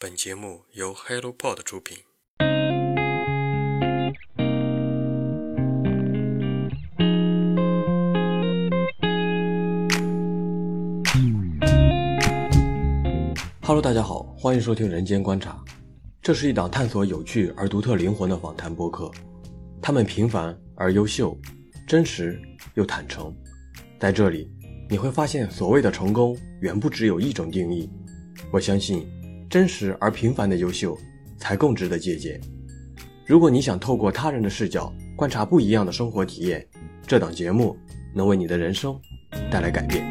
本节目由 HelloPod 出品。Hello，大家好，欢迎收听《人间观察》，这是一档探索有趣而独特灵魂的访谈播客。他们平凡而优秀，真实又坦诚。在这里，你会发现，所谓的成功远不只有一种定义。我相信，真实而平凡的优秀才更值得借鉴。如果你想透过他人的视角观察不一样的生活体验，这档节目能为你的人生带来改变。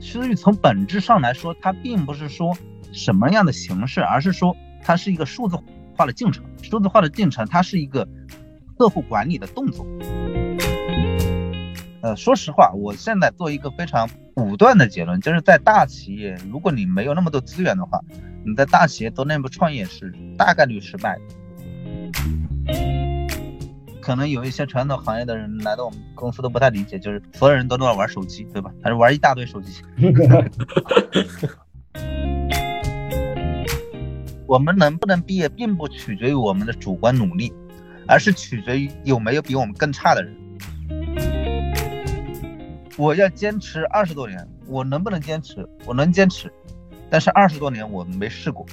私域从本质上来说，它并不是说什么样的形式，而是说它是一个数字化的进程。数字化的进程，它是一个客户管理的动作。说实话，我现在做一个非常武断的结论，就是在大企业，如果你没有那么多资源的话，你在大企业做内部创业是大概率失败。可能有一些传统行业的人来到我们公司都不太理解，就是所有人都在玩手机，对吧？还是玩一大堆手机。我们能不能毕业，并不取决于我们的主观努力，而是取决于有没有比我们更差的人。我要坚持二十多年，我能不能坚持？我能坚持，但是二十多年我没试过。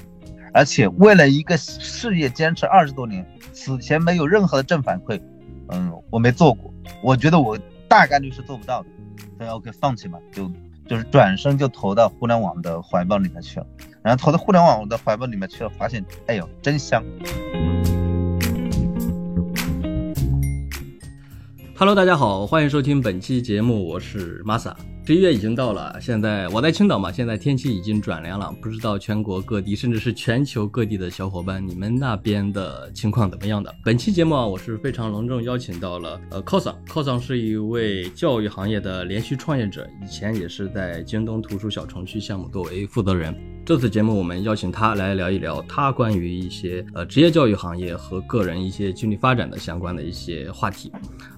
而且为了一个事业坚持二十多年，此前没有任何的正反馈，嗯，我没做过，我觉得我大概率是做不到的，所以 OK 放弃吧，就就是转身就投到互联网的怀抱里面去了，然后投到互联网的怀抱里面去了，发现哎呦真香。Hello，大家好，欢迎收听本期节目，我是 Masa。十一月已经到了，现在我在青岛嘛，现在天气已经转凉了，不知道全国各地，甚至是全球各地的小伙伴，你们那边的情况怎么样的？本期节目啊，我是非常隆重邀请到了呃 cos，cos 是一位教育行业的连续创业者，以前也是在京东图书小程序项目作为负责人。这次节目我们邀请他来聊一聊他关于一些呃职业教育行业和个人一些经历发展的相关的一些话题。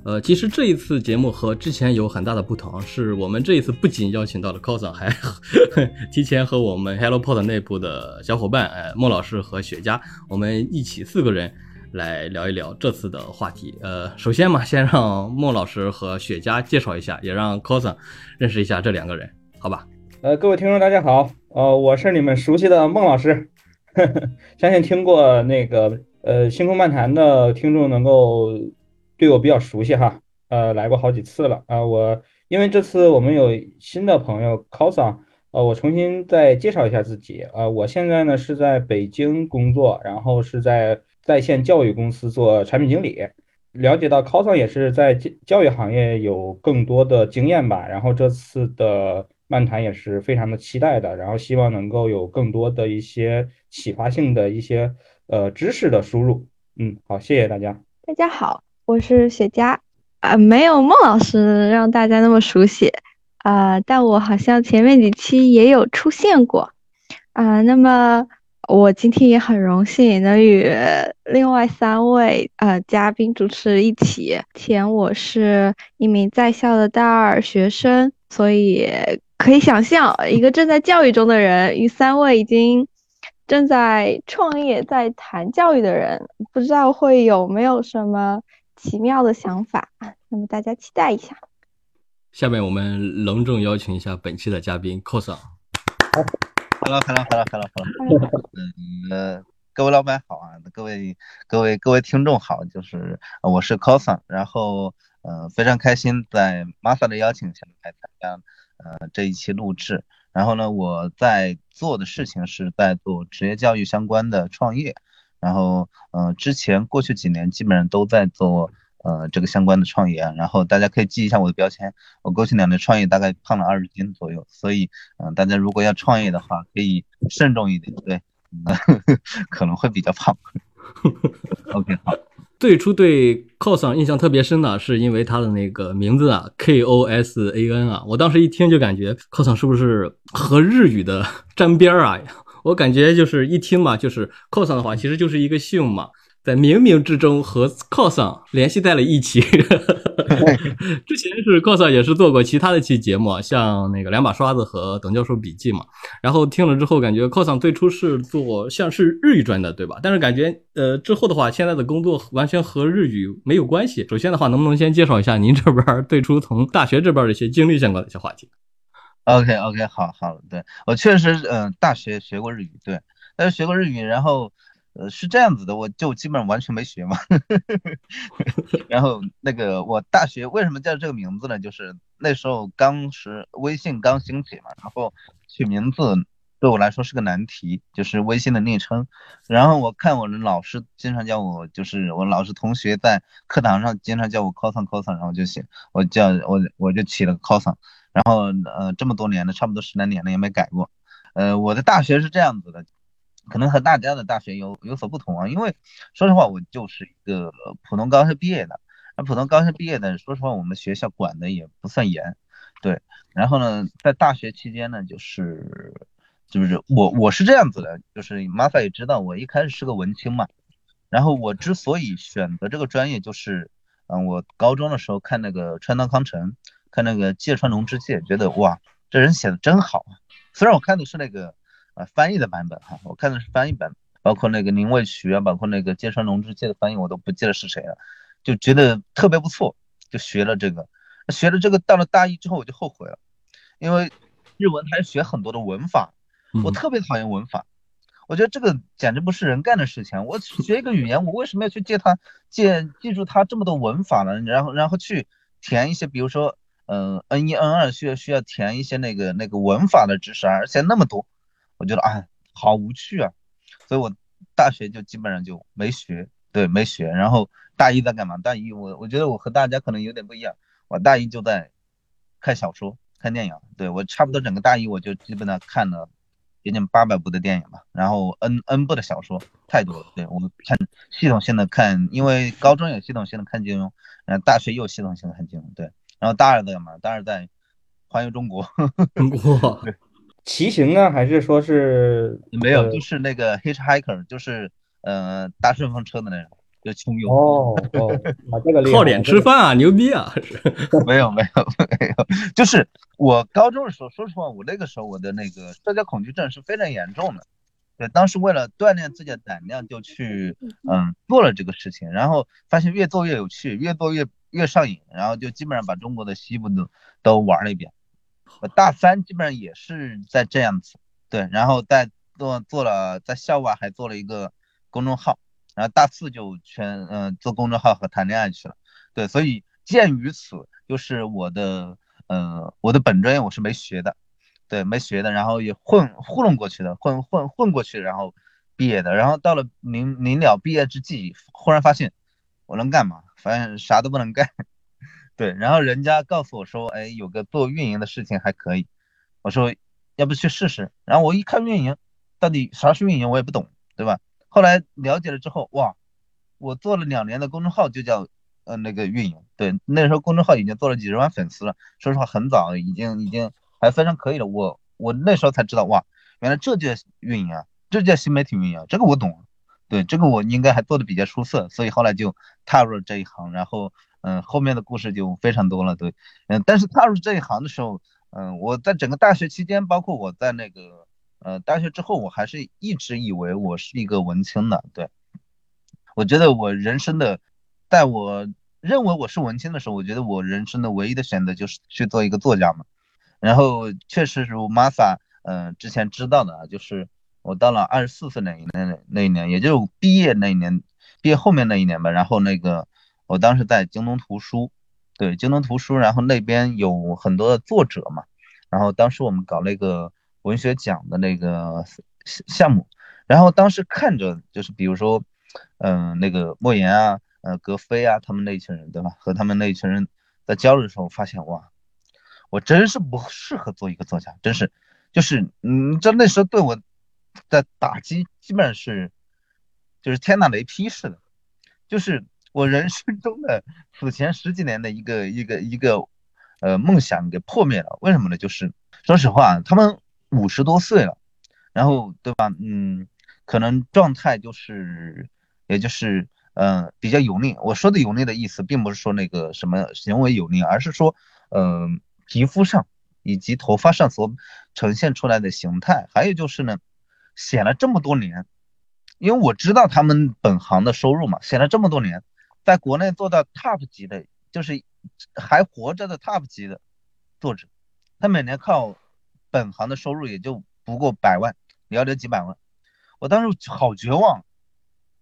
呃，其实这一次节目和之前有很大的不同，是我们这一次不仅邀请到了 cos，还呵 呵提前和我们 HelloPod 内部的小伙伴，呃，孟老师和雪茄，我们一起四个人来聊一聊这次的话题。呃，首先嘛，先让孟老师和雪茄介绍一下，也让 cos 认识一下这两个人，好吧？呃，各位听众大家好，呃，我是你们熟悉的孟老师，相信听过那个呃星空漫谈的听众能够对我比较熟悉哈，呃，来过好几次了啊，我因为这次我们有新的朋友 cos，呃，我重新再介绍一下自己啊，我现在呢是在北京工作，然后是在在线教育公司做产品经理，了解到 cos 也是在教育行业有更多的经验吧，然后这次的。漫谈也是非常的期待的，然后希望能够有更多的一些启发性的一些呃知识的输入。嗯，好，谢谢大家。大家好，我是雪茄啊，没有孟老师让大家那么熟悉啊，但我好像前面几期也有出现过啊。那么我今天也很荣幸能与另外三位呃嘉宾主持一起。前我是一名在校的大二学生，所以。可以想象，一个正在教育中的人与三位已经正在创业、在谈教育的人，不知道会有没有什么奇妙的想法。那么大家期待一下。下面我们隆重邀请一下本期的嘉宾 cos。Hello，Hello，Hello，Hello，Hello。嗯，各位老板好啊，各位各位各位听众好，就是我是 cos，然后呃非常开心在 Masa 的邀请下来参加。呃，这一期录制，然后呢，我在做的事情是在做职业教育相关的创业，然后，呃，之前过去几年基本上都在做呃这个相关的创业，然后大家可以记一下我的标签，我过去两年创业大概胖了二十斤左右，所以，嗯，大家如果要创业的话，可以慎重一点，对，可能会比较胖。OK，好。最初对 cos 印象特别深的是因为他的那个名字啊，K O S A N 啊，我当时一听就感觉 cos 是不是和日语的 沾边儿啊？我感觉就是一听嘛，就是 cos 的话，其实就是一个姓嘛，在冥冥之中和 cos 联系在了一起。之前是 cos 也是做过其他的期节目，像那个两把刷子和等教授笔记嘛。然后听了之后，感觉 cos 最初是做像是日语专的，对吧？但是感觉呃之后的话，现在的工作完全和日语没有关系。首先的话，能不能先介绍一下您这边最初从大学这边的一些经历相关的一些话题？OK OK，好好，对我确实嗯大学学过日语，对，但是学过日语，然后。呃，是这样子的，我就基本上完全没学嘛。然后那个我大学为什么叫这个名字呢？就是那时候刚是微信刚兴起嘛，然后取名字对我来说是个难题，就是微信的昵称。然后我看我的老师经常叫我，就是我老师同学在课堂上经常叫我 cos cos，然后就写我叫我我就起了 cos。然后呃这么多年了，差不多十来年了也没改过。呃，我的大学是这样子的。可能和大家的大学有有所不同啊，因为说实话，我就是一个普通高校毕业的。那普通高校毕业的，说实话，我们学校管的也不算严，对。然后呢，在大学期间呢，就是就是我我是这样子的，就是马萨也知道，我一开始是个文青嘛。然后我之所以选择这个专业，就是嗯，我高中的时候看那个川端康成，看那个芥川龙之介，觉得哇，这人写的真好啊。虽然我看的是那个。啊，翻译的版本哈，我看的是翻译版，包括那个宁卫渠啊，包括那个芥川龙之介的翻译，我都不记得是谁了，就觉得特别不错，就学了这个，学了这个到了大一之后我就后悔了，因为日文还是学很多的文法，我特别讨厌文法，我觉得这个简直不是人干的事情，我学一个语言，我为什么要去借它借记住它这么多文法呢？然后然后去填一些，比如说嗯 N 一 N 二需要需要填一些那个那个文法的知识，而且那么多。我觉得啊，好无趣啊，所以我大学就基本上就没学，对，没学。然后大一在干嘛？大一我我觉得我和大家可能有点不一样，我大一就在看小说、看电影。对我差不多整个大一我就基本上看了接近八百部的电影吧，然后 N N 部的小说，太多了。对我们看系统性的看，因为高中有系统性的看金融，然后大学又有系统性的看金融。对，然后大二在干嘛？大二在环游中国。中国。骑行呢，还是说是没有？就是那个 hitchhiker，就是呃搭顺风车的那种，就穷游。哦哦，这个靠脸吃饭啊，牛逼啊！没有没有没有，就是我高中的时候，说实话，我那个时候我的那个社交恐惧症是非常严重的。对，当时为了锻炼自己的胆量，就去嗯做了这个事情，然后发现越做越有趣，越做越越上瘾，然后就基本上把中国的西部都都玩了一遍。我大三基本上也是在这样子，对，然后在做做了在校外还做了一个公众号，然后大四就全嗯做公众号和谈恋爱去了，对，所以鉴于此，就是我的嗯我的本专业我是没学的，对，没学的，然后也混糊弄过去的，混混混过去，然后毕业的，然后到了临临了毕业之际，忽然发现我能干嘛？反正啥都不能干。对，然后人家告诉我说，哎，有个做运营的事情还可以，我说要不去试试。然后我一看运营，到底啥是运营，我也不懂，对吧？后来了解了之后，哇，我做了两年的公众号就叫呃那个运营。对，那时候公众号已经做了几十万粉丝了，说实话很早，已经已经还非常可以了。我我那时候才知道，哇，原来这叫运营啊，这叫新媒体运营，这个我懂。对，这个我应该还做的比较出色，所以后来就踏入了这一行，然后。嗯，后面的故事就非常多了，对，嗯，但是踏入这一行的时候，嗯，我在整个大学期间，包括我在那个呃大学之后，我还是一直以为我是一个文青的，对，我觉得我人生的，在我认为我是文青的时候，我觉得我人生的唯一的选择就是去做一个作家嘛，然后确实如 Masa 嗯之前知道的啊，就是我到了二十四岁那一年那一年，也就是毕业那一年，毕业后面那一年吧，然后那个。我当时在京东图书，对京东图书，然后那边有很多的作者嘛，然后当时我们搞了一个文学奖的那个项目，然后当时看着就是比如说，嗯，那个莫言啊，呃，格非啊，他们那一群人，对吧？和他们那一群人在交流的时候，发现哇，我真是不适合做一个作家，真是，就是嗯，这那时候对我的打击基本上是，就是天打雷劈似的，就是。我人生中的此前十几年的一个一个一个呃梦想给破灭了，为什么呢？就是说实话，他们五十多岁了，然后对吧？嗯，可能状态就是，也就是嗯，比较油腻。我说的油腻的意思，并不是说那个什么行为油腻，而是说，嗯，皮肤上以及头发上所呈现出来的形态。还有就是呢，写了这么多年，因为我知道他们本行的收入嘛，写了这么多年，在国内做到 top 级的，就是还活着的 top 级的作者，他每年靠本行的收入也就不过百万，寥寥几百万。我当时好绝望，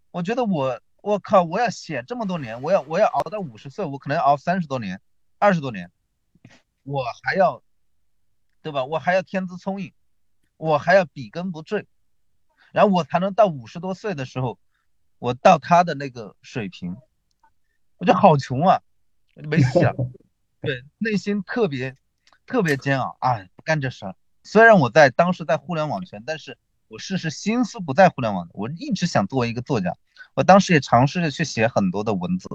我觉得我。我靠！我要写这么多年，我要我要熬到五十岁，我可能要熬三十多年、二十多年，我还要，对吧？我还要天资聪颖，我还要笔耕不辍，然后我才能到五十多岁的时候，我到他的那个水平，我就好穷啊，没戏了。对，内心特别特别煎熬啊，干这事儿。虽然我在当时在互联网圈，但是我事实心思不在互联网，我一直想做一个作家。我当时也尝试着去写很多的文字，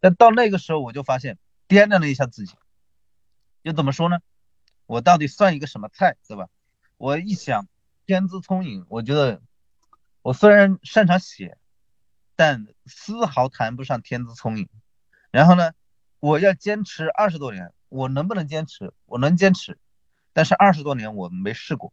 但到那个时候我就发现掂量了一下自己，又怎么说呢？我到底算一个什么菜，对吧？我一想，天资聪颖，我觉得我虽然擅长写，但丝毫谈不上天资聪颖。然后呢，我要坚持二十多年，我能不能坚持？我能坚持，但是二十多年我没试过，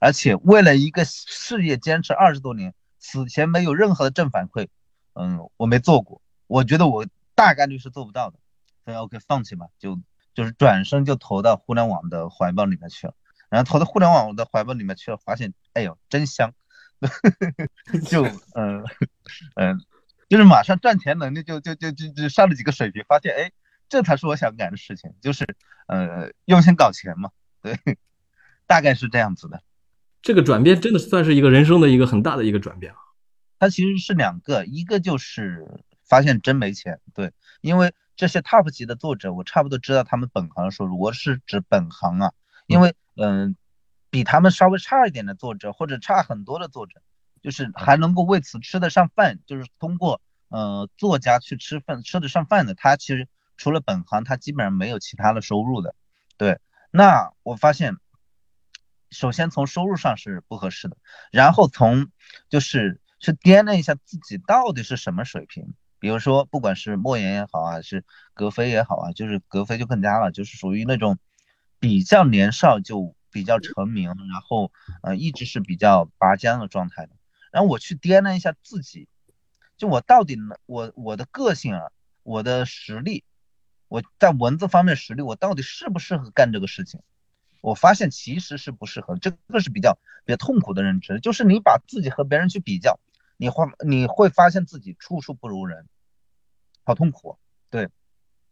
而且为了一个事业坚持二十多年。此前没有任何的正反馈，嗯，我没做过，我觉得我大概率是做不到的，所以 OK 放弃吧，就就是转身就投到互联网的怀抱里面去了，然后投到互联网的怀抱里面去了，发现哎呦真香，就嗯嗯，就是马上赚钱能力就就就就就上了几个水平，发现哎这才是我想干的事情，就是呃用心搞钱嘛，对，大概是这样子的。这个转变真的算是一个人生的一个很大的一个转变啊！它其实是两个，一个就是发现真没钱，对，因为这些 top 级的作者，我差不多知道他们本行的收入，我是指本行啊，因为嗯，比他们稍微差一点的作者，或者差很多的作者，就是还能够为此吃得上饭，就是通过呃作家去吃饭吃得上饭的，他其实除了本行，他基本上没有其他的收入的，对，那我发现。首先从收入上是不合适的，然后从就是去掂量一下自己到底是什么水平。比如说，不管是莫言也好啊，是格非也好啊，就是格非就更加了，就是属于那种比较年少就比较成名，然后呃一直是比较拔尖的状态的。然后我去掂量一下自己，就我到底呢，我我的个性啊，我的实力，我在文字方面实力，我到底适不适合干这个事情？我发现其实是不适合，这个是比较比较痛苦的认知，就是你把自己和别人去比较，你会你会发现自己处处不如人，好痛苦，对，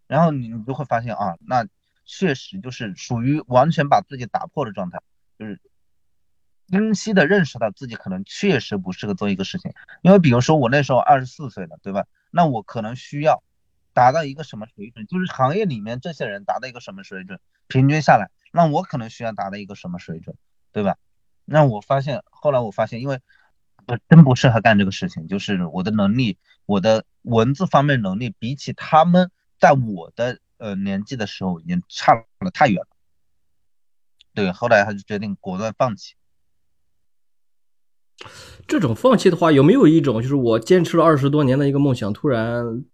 然后你你就会发现啊，那确实就是属于完全把自己打破的状态，就是清晰的认识到自己可能确实不适合做一个事情，因为比如说我那时候二十四岁了，对吧？那我可能需要达到一个什么水准，就是行业里面这些人达到一个什么水准，平均下来。那我可能需要达到一个什么水准，对吧？那我发现后来我发现，因为我真不适合干这个事情，就是我的能力，我的文字方面能力，比起他们在我的呃年纪的时候已经差了太远了。对，后来他就决定果断放弃。这种放弃的话，有没有一种就是我坚持了二十多年的一个梦想突然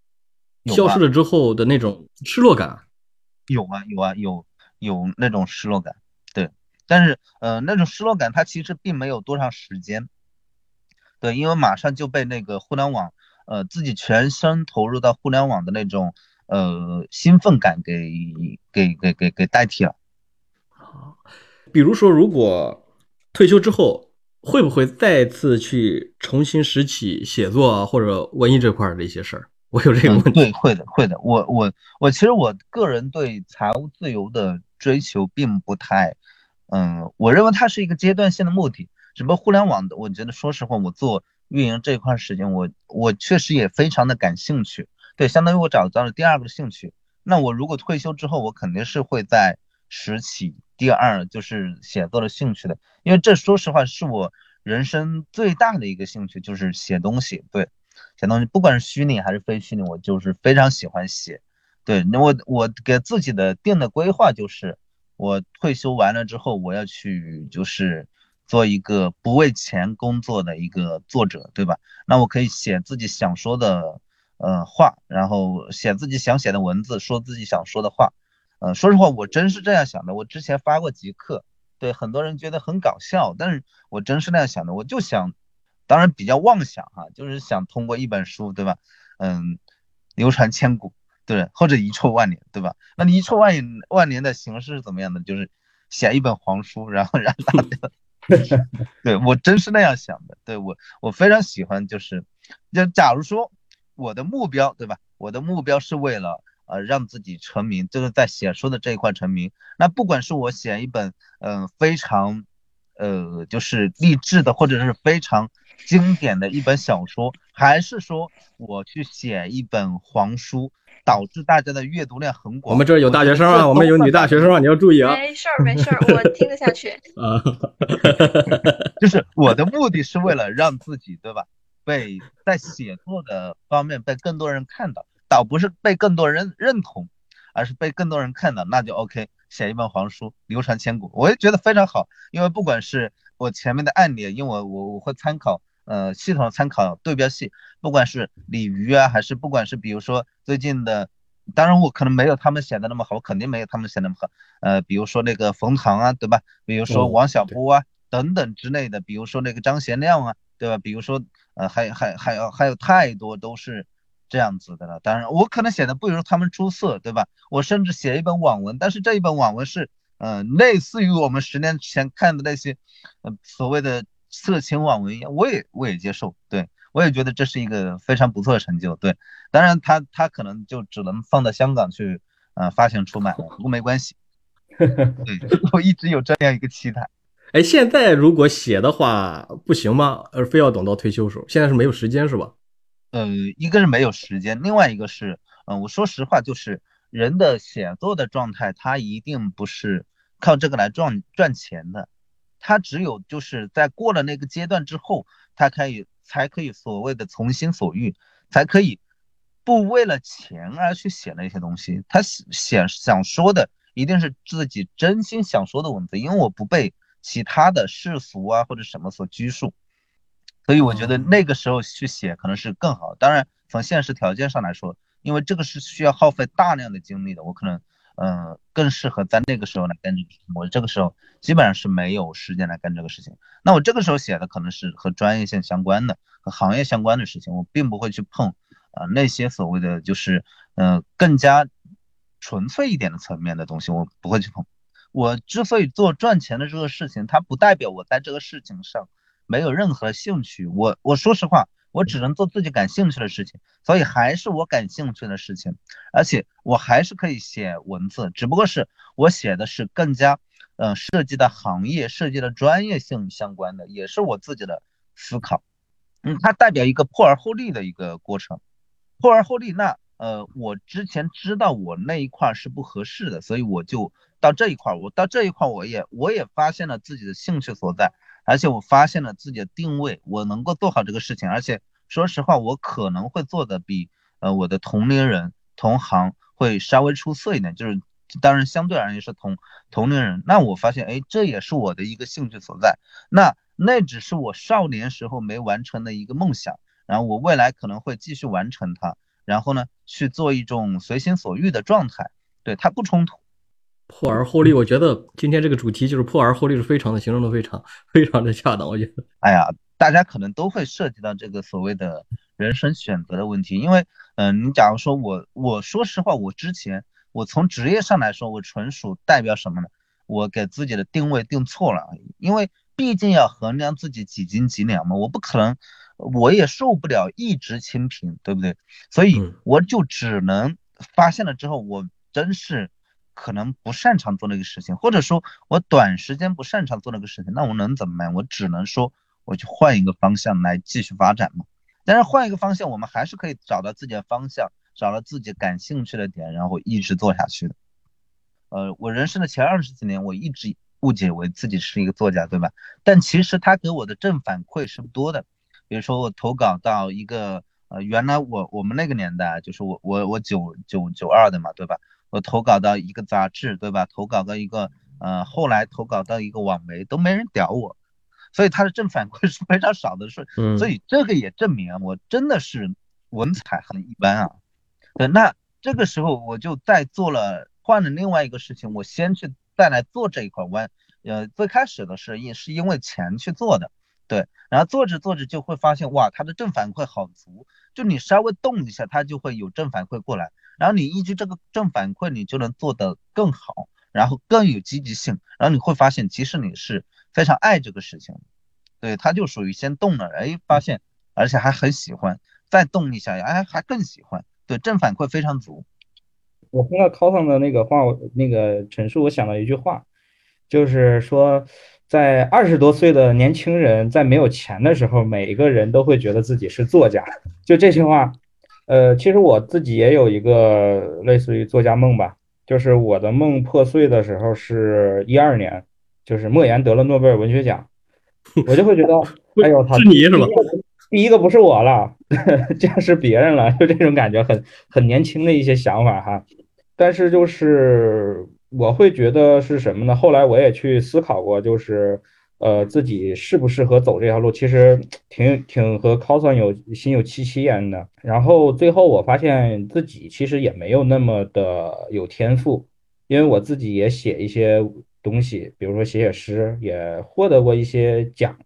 消失了之后的那种失落感？有啊，有啊，有。有那种失落感，对，但是呃，那种失落感它其实并没有多长时间，对，因为马上就被那个互联网，呃，自己全身投入到互联网的那种呃兴奋感给给给给给代替了。好，比如说，如果退休之后，会不会再次去重新拾起写作啊或者文艺这块的一些事儿？我有这个问题。对，会的，会的。我我我其实我个人对财务自由的。追求并不太，嗯，我认为它是一个阶段性的目的。只不过互联网的，我觉得说实话，我做运营这一块时间，我我确实也非常的感兴趣。对，相当于我找到了第二个兴趣。那我如果退休之后，我肯定是会在拾起第二就是写作的兴趣的，因为这说实话是我人生最大的一个兴趣，就是写东西。对，写东西，不管是虚拟还是非虚拟，我就是非常喜欢写。对，那我我给自己的定的规划就是，我退休完了之后，我要去就是做一个不为钱工作的一个作者，对吧？那我可以写自己想说的，呃话，然后写自己想写的文字，说自己想说的话。呃，说实话，我真是这样想的。我之前发过极客，对很多人觉得很搞笑，但是我真是那样想的。我就想，当然比较妄想哈，就是想通过一本书，对吧？嗯，流传千古，对，或者遗臭万年，对吧？那遗臭万年万年的形式是怎么样的？就是写一本黄书，然后让大家，对我真是那样想的。对我，我非常喜欢，就是，就假如说我的目标，对吧？我的目标是为了。呃，让自己成名，就是在写书的这一块成名。那不管是我写一本，嗯，非常，呃，就是励志的，或者是非常经典的一本小说，还是说我去写一本黄书，导致大家的阅读量很广。我们这有大学生啊，我们有女大学生啊，你要注意啊。没事儿，没事儿，我听得下去。啊，就是我的目的是为了让自己，对吧？被在写作的方面被更多人看到。倒不是被更多人认同，而是被更多人看到，那就 OK。写一本黄书，流传千古，我也觉得非常好。因为不管是我前面的案例，因为我我我会参考，呃，系统参考对标系，不管是鲤鱼啊，还是不管是比如说最近的，当然我可能没有他们写的那么好，我肯定没有他们写那么好。呃，比如说那个冯唐啊，对吧？比如说王小波啊，等等之类的，比如说那个张贤亮啊，对吧？比如说，呃，还还还有还有太多都是。这样子的了，当然我可能写的不如他们出色，对吧？我甚至写一本网文，但是这一本网文是，嗯，类似于我们十年前看的那些，呃，所谓的色情网文一样，我也我也接受，对我也觉得这是一个非常不错的成就，对。当然他他可能就只能放到香港去，呃，发行出版，不过没关系。对，我一直有这样一个期待。哎，现在如果写的话不行吗？而非要等到退休时候？现在是没有时间是吧？呃，一个是没有时间，另外一个是，嗯，我说实话，就是人的写作的状态，他一定不是靠这个来赚赚钱的，他只有就是在过了那个阶段之后，他可以才可以所谓的从心所欲，才可以不为了钱而去写那些东西。他写想说的一定是自己真心想说的文字，因为我不被其他的世俗啊或者什么所拘束。所以我觉得那个时候去写可能是更好。当然，从现实条件上来说，因为这个是需要耗费大量的精力的，我可能，嗯，更适合在那个时候来干。我这个时候基本上是没有时间来干这个事情。那我这个时候写的可能是和专业性相关的、和行业相关的事情，我并不会去碰，啊，那些所谓的就是，嗯，更加纯粹一点的层面的东西，我不会去碰。我之所以做赚钱的这个事情，它不代表我在这个事情上。没有任何兴趣，我我说实话，我只能做自己感兴趣的事情，所以还是我感兴趣的事情，而且我还是可以写文字，只不过是我写的是更加，嗯，涉及的行业、涉及的专业性相关的，也是我自己的思考，嗯，它代表一个破而后立的一个过程，破而后立，那呃，我之前知道我那一块是不合适的，所以我就到这一块，我到这一块，我也我也发现了自己的兴趣所在。而且我发现了自己的定位，我能够做好这个事情。而且说实话，我可能会做的比呃我的同龄人、同行会稍微出色一点。就是当然相对而言是同同龄人。那我发现，哎，这也是我的一个兴趣所在。那那只是我少年时候没完成的一个梦想，然后我未来可能会继续完成它。然后呢，去做一种随心所欲的状态，对它不冲突。破而后立，我觉得今天这个主题就是破而后立，是非常的形容的非常非常的恰当。我觉得，哎呀，大家可能都会涉及到这个所谓的人生选择的问题，因为，嗯，你假如说我，我说实话，我之前我从职业上来说，我纯属代表什么呢？我给自己的定位定错了，因为毕竟要衡量自己几斤几两嘛，我不可能，我也受不了一直清贫，对不对？所以我就只能发现了之后，我真是。可能不擅长做那个事情，或者说我短时间不擅长做那个事情，那我能怎么办？我只能说我去换一个方向来继续发展嘛。但是换一个方向，我们还是可以找到自己的方向，找到自己感兴趣的点，然后一直做下去的。呃，我人生的前二十几年，我一直误解为自己是一个作家，对吧？但其实他给我的正反馈是不多的。比如说我投稿到一个呃，原来我我们那个年代就是我我我九九九二的嘛，对吧？我投稿到一个杂志，对吧？投稿到一个，呃，后来投稿到一个网媒，都没人屌我，所以他的正反馈是非常少的，是，所以这个也证明啊，我真的是文采很一般啊。对，那这个时候我就再做了换了另外一个事情，我先去再来做这一块弯。呃，最开始的是因是因为钱去做的，对，然后做着做着就会发现哇，它的正反馈好足，就你稍微动一下，它就会有正反馈过来，然后你依据这个正反馈，你就能做得更好，然后更有积极性，然后你会发现，即使你是非常爱这个事情，对，他就属于先动了，哎，发现而且还很喜欢，再动一下，哎，还更喜欢，对，正反馈非常足。我听到 cos 的那个话，那个陈述，我想到一句话。就是说，在二十多岁的年轻人在没有钱的时候，每一个人都会觉得自己是作家。就这句话，呃，其实我自己也有一个类似于作家梦吧。就是我的梦破碎的时候是一二年，就是莫言得了诺贝尔文学奖，我就会觉得，哎呦，他是你是吧？第一个不是我了，这样是别人了，就这种感觉，很很年轻的一些想法哈。但是就是。我会觉得是什么呢？后来我也去思考过，就是，呃，自己适不适合走这条路，其实挺挺和 cos 有心有戚戚焉的。然后最后我发现自己其实也没有那么的有天赋，因为我自己也写一些东西，比如说写写诗，也获得过一些奖，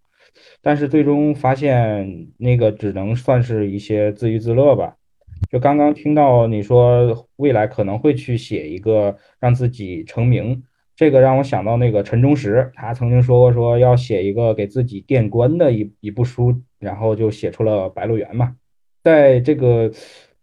但是最终发现那个只能算是一些自娱自乐吧。就刚刚听到你说未来可能会去写一个让自己成名，这个让我想到那个陈忠实，他曾经说过说要写一个给自己垫棺的一一部书，然后就写出了《白鹿原》嘛。在这个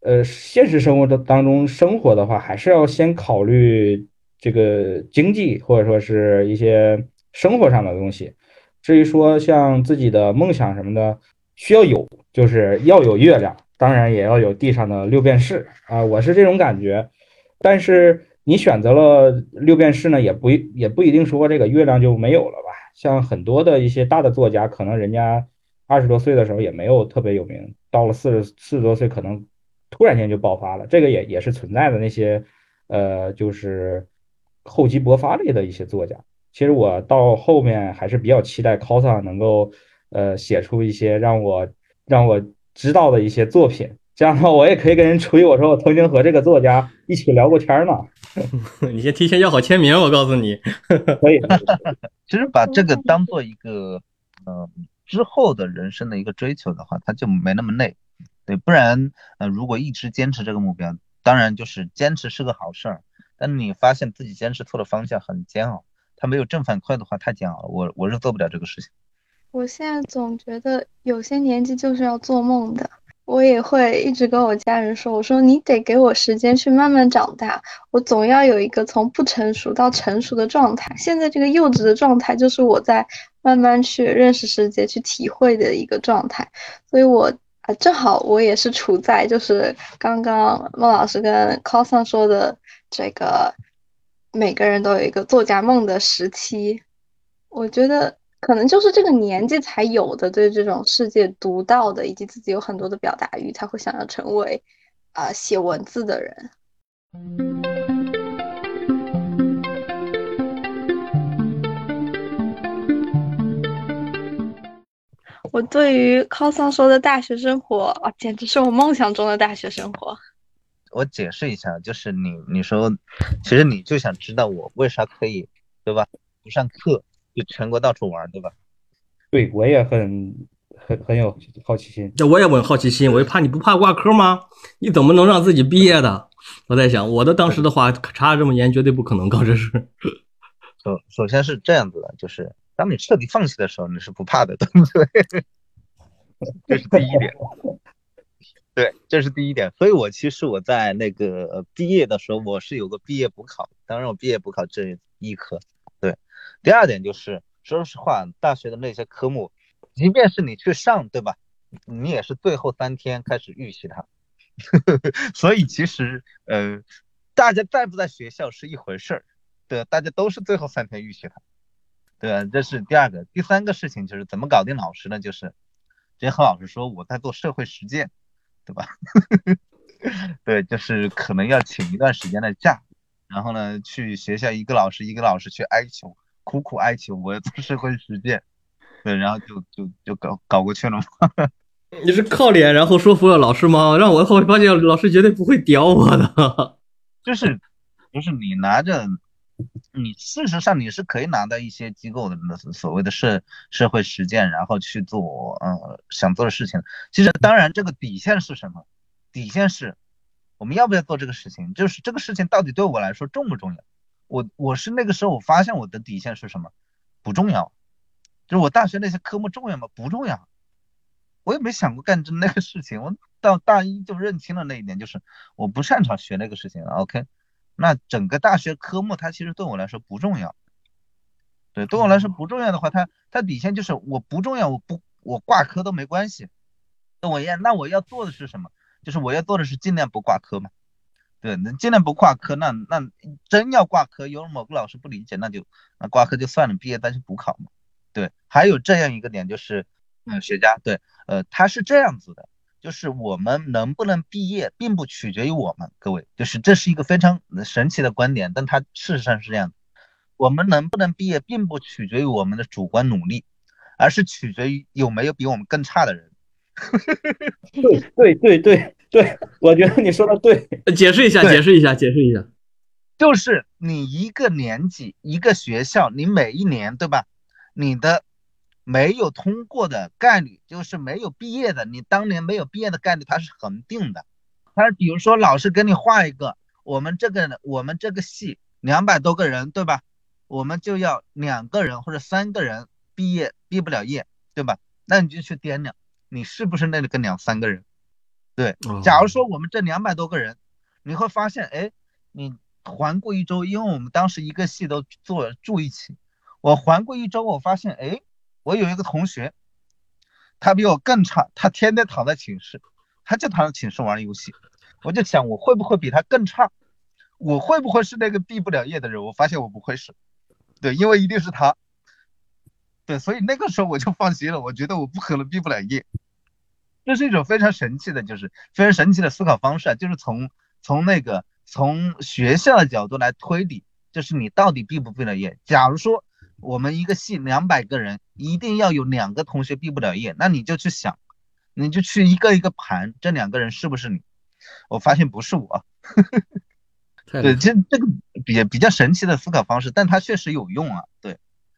呃现实生活的当中生活的话，还是要先考虑这个经济或者说是一些生活上的东西。至于说像自己的梦想什么的，需要有，就是要有月亮。当然也要有地上的六便士啊，我是这种感觉。但是你选择了六便士呢，也不也不一定说这个月亮就没有了吧？像很多的一些大的作家，可能人家二十多岁的时候也没有特别有名，到了四十四十多岁，可能突然间就爆发了。这个也也是存在的那些呃，就是厚积薄发类的一些作家。其实我到后面还是比较期待 cos 能够呃写出一些让我让我。知道的一些作品，这样的话我也可以跟人吹，我说我曾经和这个作家一起聊过天呢。你先提前要好签名，我告诉你。可以。其实把这个当做一个，呃，之后的人生的一个追求的话，他就没那么累。对，不然，呃，如果一直坚持这个目标，当然就是坚持是个好事儿，但你发现自己坚持错了方向，很煎熬。他没有正反馈的话，太煎熬了。我我是做不了这个事情。我现在总觉得有些年纪就是要做梦的，我也会一直跟我家人说，我说你得给我时间去慢慢长大，我总要有一个从不成熟到成熟的状态。现在这个幼稚的状态，就是我在慢慢去认识世界、去体会的一个状态。所以，我啊，正好我也是处在就是刚刚孟老师跟 cos 说的这个每个人都有一个作家梦的时期，我觉得。可能就是这个年纪才有的对这种世界独到的，以及自己有很多的表达欲，才会想要成为啊写文字的人。我对于 cos 说的大学生活啊，简直是我梦想中的大学生活。我解释一下，就是你你说，其实你就想知道我为啥可以，对吧？不上课。就全国到处玩，对吧？对，我也很很很有好奇心。这我也很好奇心，我就怕你不怕挂科吗？你怎么能让自己毕业的？我在想，我的当时的话查这么严，绝对不可能搞这事。首首先是这样子的，就是当你彻底放弃的时候，你是不怕的，对不对？这是第一点。对，这是第一点。所以我其实我在那个毕业的时候，我是有个毕业补考，当然我毕业补考这一科。第二点就是，说实话，大学的那些科目，即便是你去上，对吧？你也是最后三天开始预习它，所以其实，呃，大家在不在学校是一回事儿，对，大家都是最后三天预习它，对？这是第二个。第三个事情就是怎么搞定老师呢？就是直接和老师说我在做社会实践，对吧？对，就是可能要请一段时间的假，然后呢，去学校一个老师一个老师去哀求。苦苦哀求，我要做社会实践，对，然后就就就搞搞过去了嘛。你是靠脸然后说服了老师吗？让我后来发现老师绝对不会屌我的。就是就是你拿着，你事实上你是可以拿到一些机构的所谓的社社会实践，然后去做呃想做的事情。其实当然这个底线是什么？底线是我们要不要做这个事情？就是这个事情到底对我来说重不重要？我我是那个时候我发现我的底线是什么？不重要。就是我大学那些科目重要吗？不重要。我也没想过干这那个事情。我到大一就认清了那一点，就是我不擅长学那个事情。OK，那整个大学科目它其实对我来说不重要。对，对我来说不重要的话，它它底线就是我不重要，我不我挂科都没关系。那我要那我要做的是什么？就是我要做的是尽量不挂科嘛。对，能尽量不挂科。那那真要挂科，有某个老师不理解，那就那挂科就算了，毕业再去补考嘛。对，还有这样一个点就是，嗯，学家对，呃，他是这样子的，就是我们能不能毕业，并不取决于我们，各位，就是这是一个非常神奇的观点，但它事实上是这样的，我们能不能毕业，并不取决于我们的主观努力，而是取决于有没有比我们更差的人。对对对对 对，我觉得你说的对，解释一下，解释一下，解释一下，就是你一个年级一个学校，你每一年，对吧？你的没有通过的概率，就是没有毕业的，你当年没有毕业的概率，它是恒定的。它比如说老师给你画一个，我们这个我们这个系两百多个人，对吧？我们就要两个人或者三个人毕业，毕不了业，对吧？那你就去掂量，你是不是那个两三个人？对，假如说我们这两百多个人，你会发现，哎，你环顾一周，因为我们当时一个系都坐住一起。我环顾一周，我发现，哎，我有一个同学，他比我更差，他天天躺在寝室，他就躺在寝室玩游戏。我就想，我会不会比他更差？我会不会是那个毕不了业的人？我发现我不会是，对，因为一定是他，对，所以那个时候我就放心了，我觉得我不可能毕不了业。这是一种非常神奇的，就是非常神奇的思考方式啊，就是从从那个从学校的角度来推理，就是你到底毕不毕了业。假如说。我们一个系两百个人，一定要有两个同学毕不了业，那你就去想，你就去一个一个盘，这两个人是不是你？我发现不是我。对，这这个比比较神奇的思考方式，但它确实有用啊。对，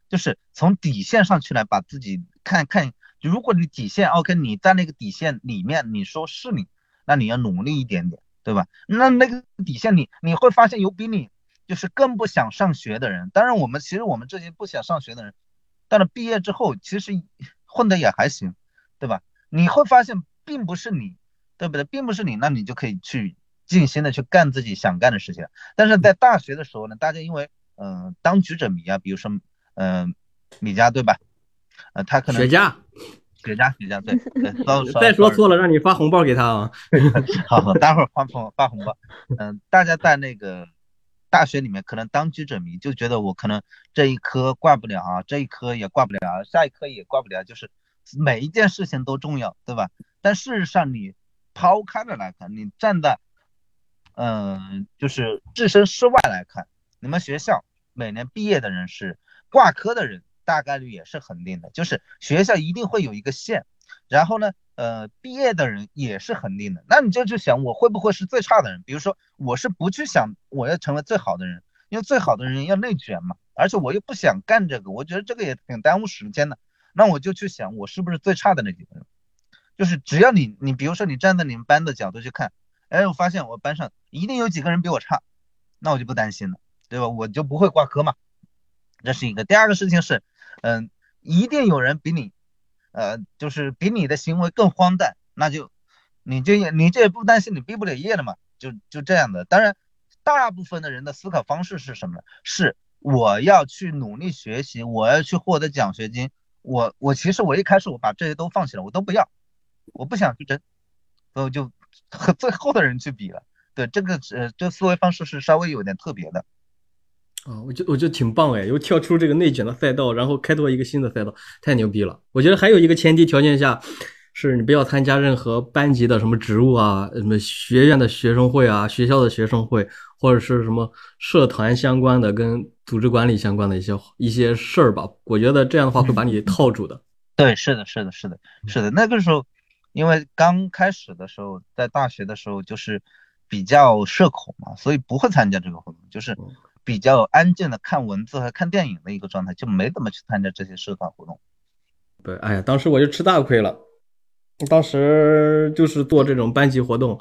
就是从底线上去来把自己看看，如果你底线 OK，你在那个底线里面，你说是你，那你要努力一点点，对吧？那那个底线你你会发现有比你。就是更不想上学的人，当然我们其实我们这些不想上学的人，到了毕业之后，其实混的也还行，对吧？你会发现并不是你，对不对？并不是你，那你就可以去尽心的去干自己想干的事情。但是在大学的时候呢，大家因为嗯当局者迷啊，比如说嗯米家对吧？呃他可能雪茄，雪茄雪茄对 对，再说错了让你发红包给他啊。好好，待会儿发红发红包。嗯，大家在那个。大学里面可能当局者迷，就觉得我可能这一科挂不了啊，这一科也挂不了，下一科也挂不了，就是每一件事情都重要，对吧？但事实上你抛开了来看，你站在嗯，就是置身事外来看，你们学校每年毕业的人是挂科的人，大概率也是恒定的，就是学校一定会有一个线，然后呢？呃，毕业的人也是恒定的，那你就去想我会不会是最差的人？比如说，我是不去想我要成为最好的人，因为最好的人要内卷嘛，而且我又不想干这个，我觉得这个也挺耽误时间的。那我就去想我是不是最差的那几个人？就是只要你，你比如说你站在你们班的角度去看，哎，我发现我班上一定有几个人比我差，那我就不担心了，对吧？我就不会挂科嘛。这是一个。第二个事情是，嗯，一定有人比你。呃，就是比你的行为更荒诞，那就你这也你这也不担心你毕不了业了嘛？就就这样的。当然，大部分的人的思考方式是什么？是我要去努力学习，我要去获得奖学金。我我其实我一开始我把这些都放弃了，我都不要，我不想去争，所以我就和最后的人去比了。对，这个呃，这思维方式是稍微有点特别的。啊，我觉我觉得挺棒哎，又跳出这个内卷的赛道，然后开拓一个新的赛道，太牛逼了！我觉得还有一个前提条件下，是你不要参加任何班级的什么职务啊，什么学院的学生会啊，学校的学生会，或者是什么社团相关的、跟组织管理相关的一些一些事儿吧。我觉得这样的话会把你套住的。对，是的，是的，是的，是的。那个时候，因为刚开始的时候，在大学的时候就是比较社恐嘛，所以不会参加这个活动，就是比较安静的看文字和看电影的一个状态，就没怎么去参加这些社团活动。对，哎呀，当时我就吃大亏了。当时就是做这种班级活动，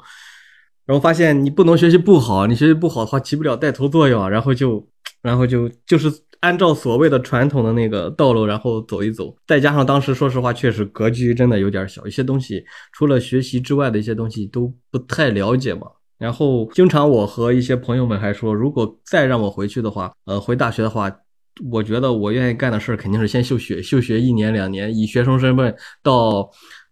然后发现你不能学习不好，你学习不好的话起不了带头作用，然后就，然后就就是按照所谓的传统的那个道路，然后走一走。再加上当时说实话，确实格局真的有点小，一些东西除了学习之外的一些东西都不太了解嘛。然后经常我和一些朋友们还说，如果再让我回去的话，呃，回大学的话，我觉得我愿意干的事儿肯定是先休学，休学一年两年，以学生身份到。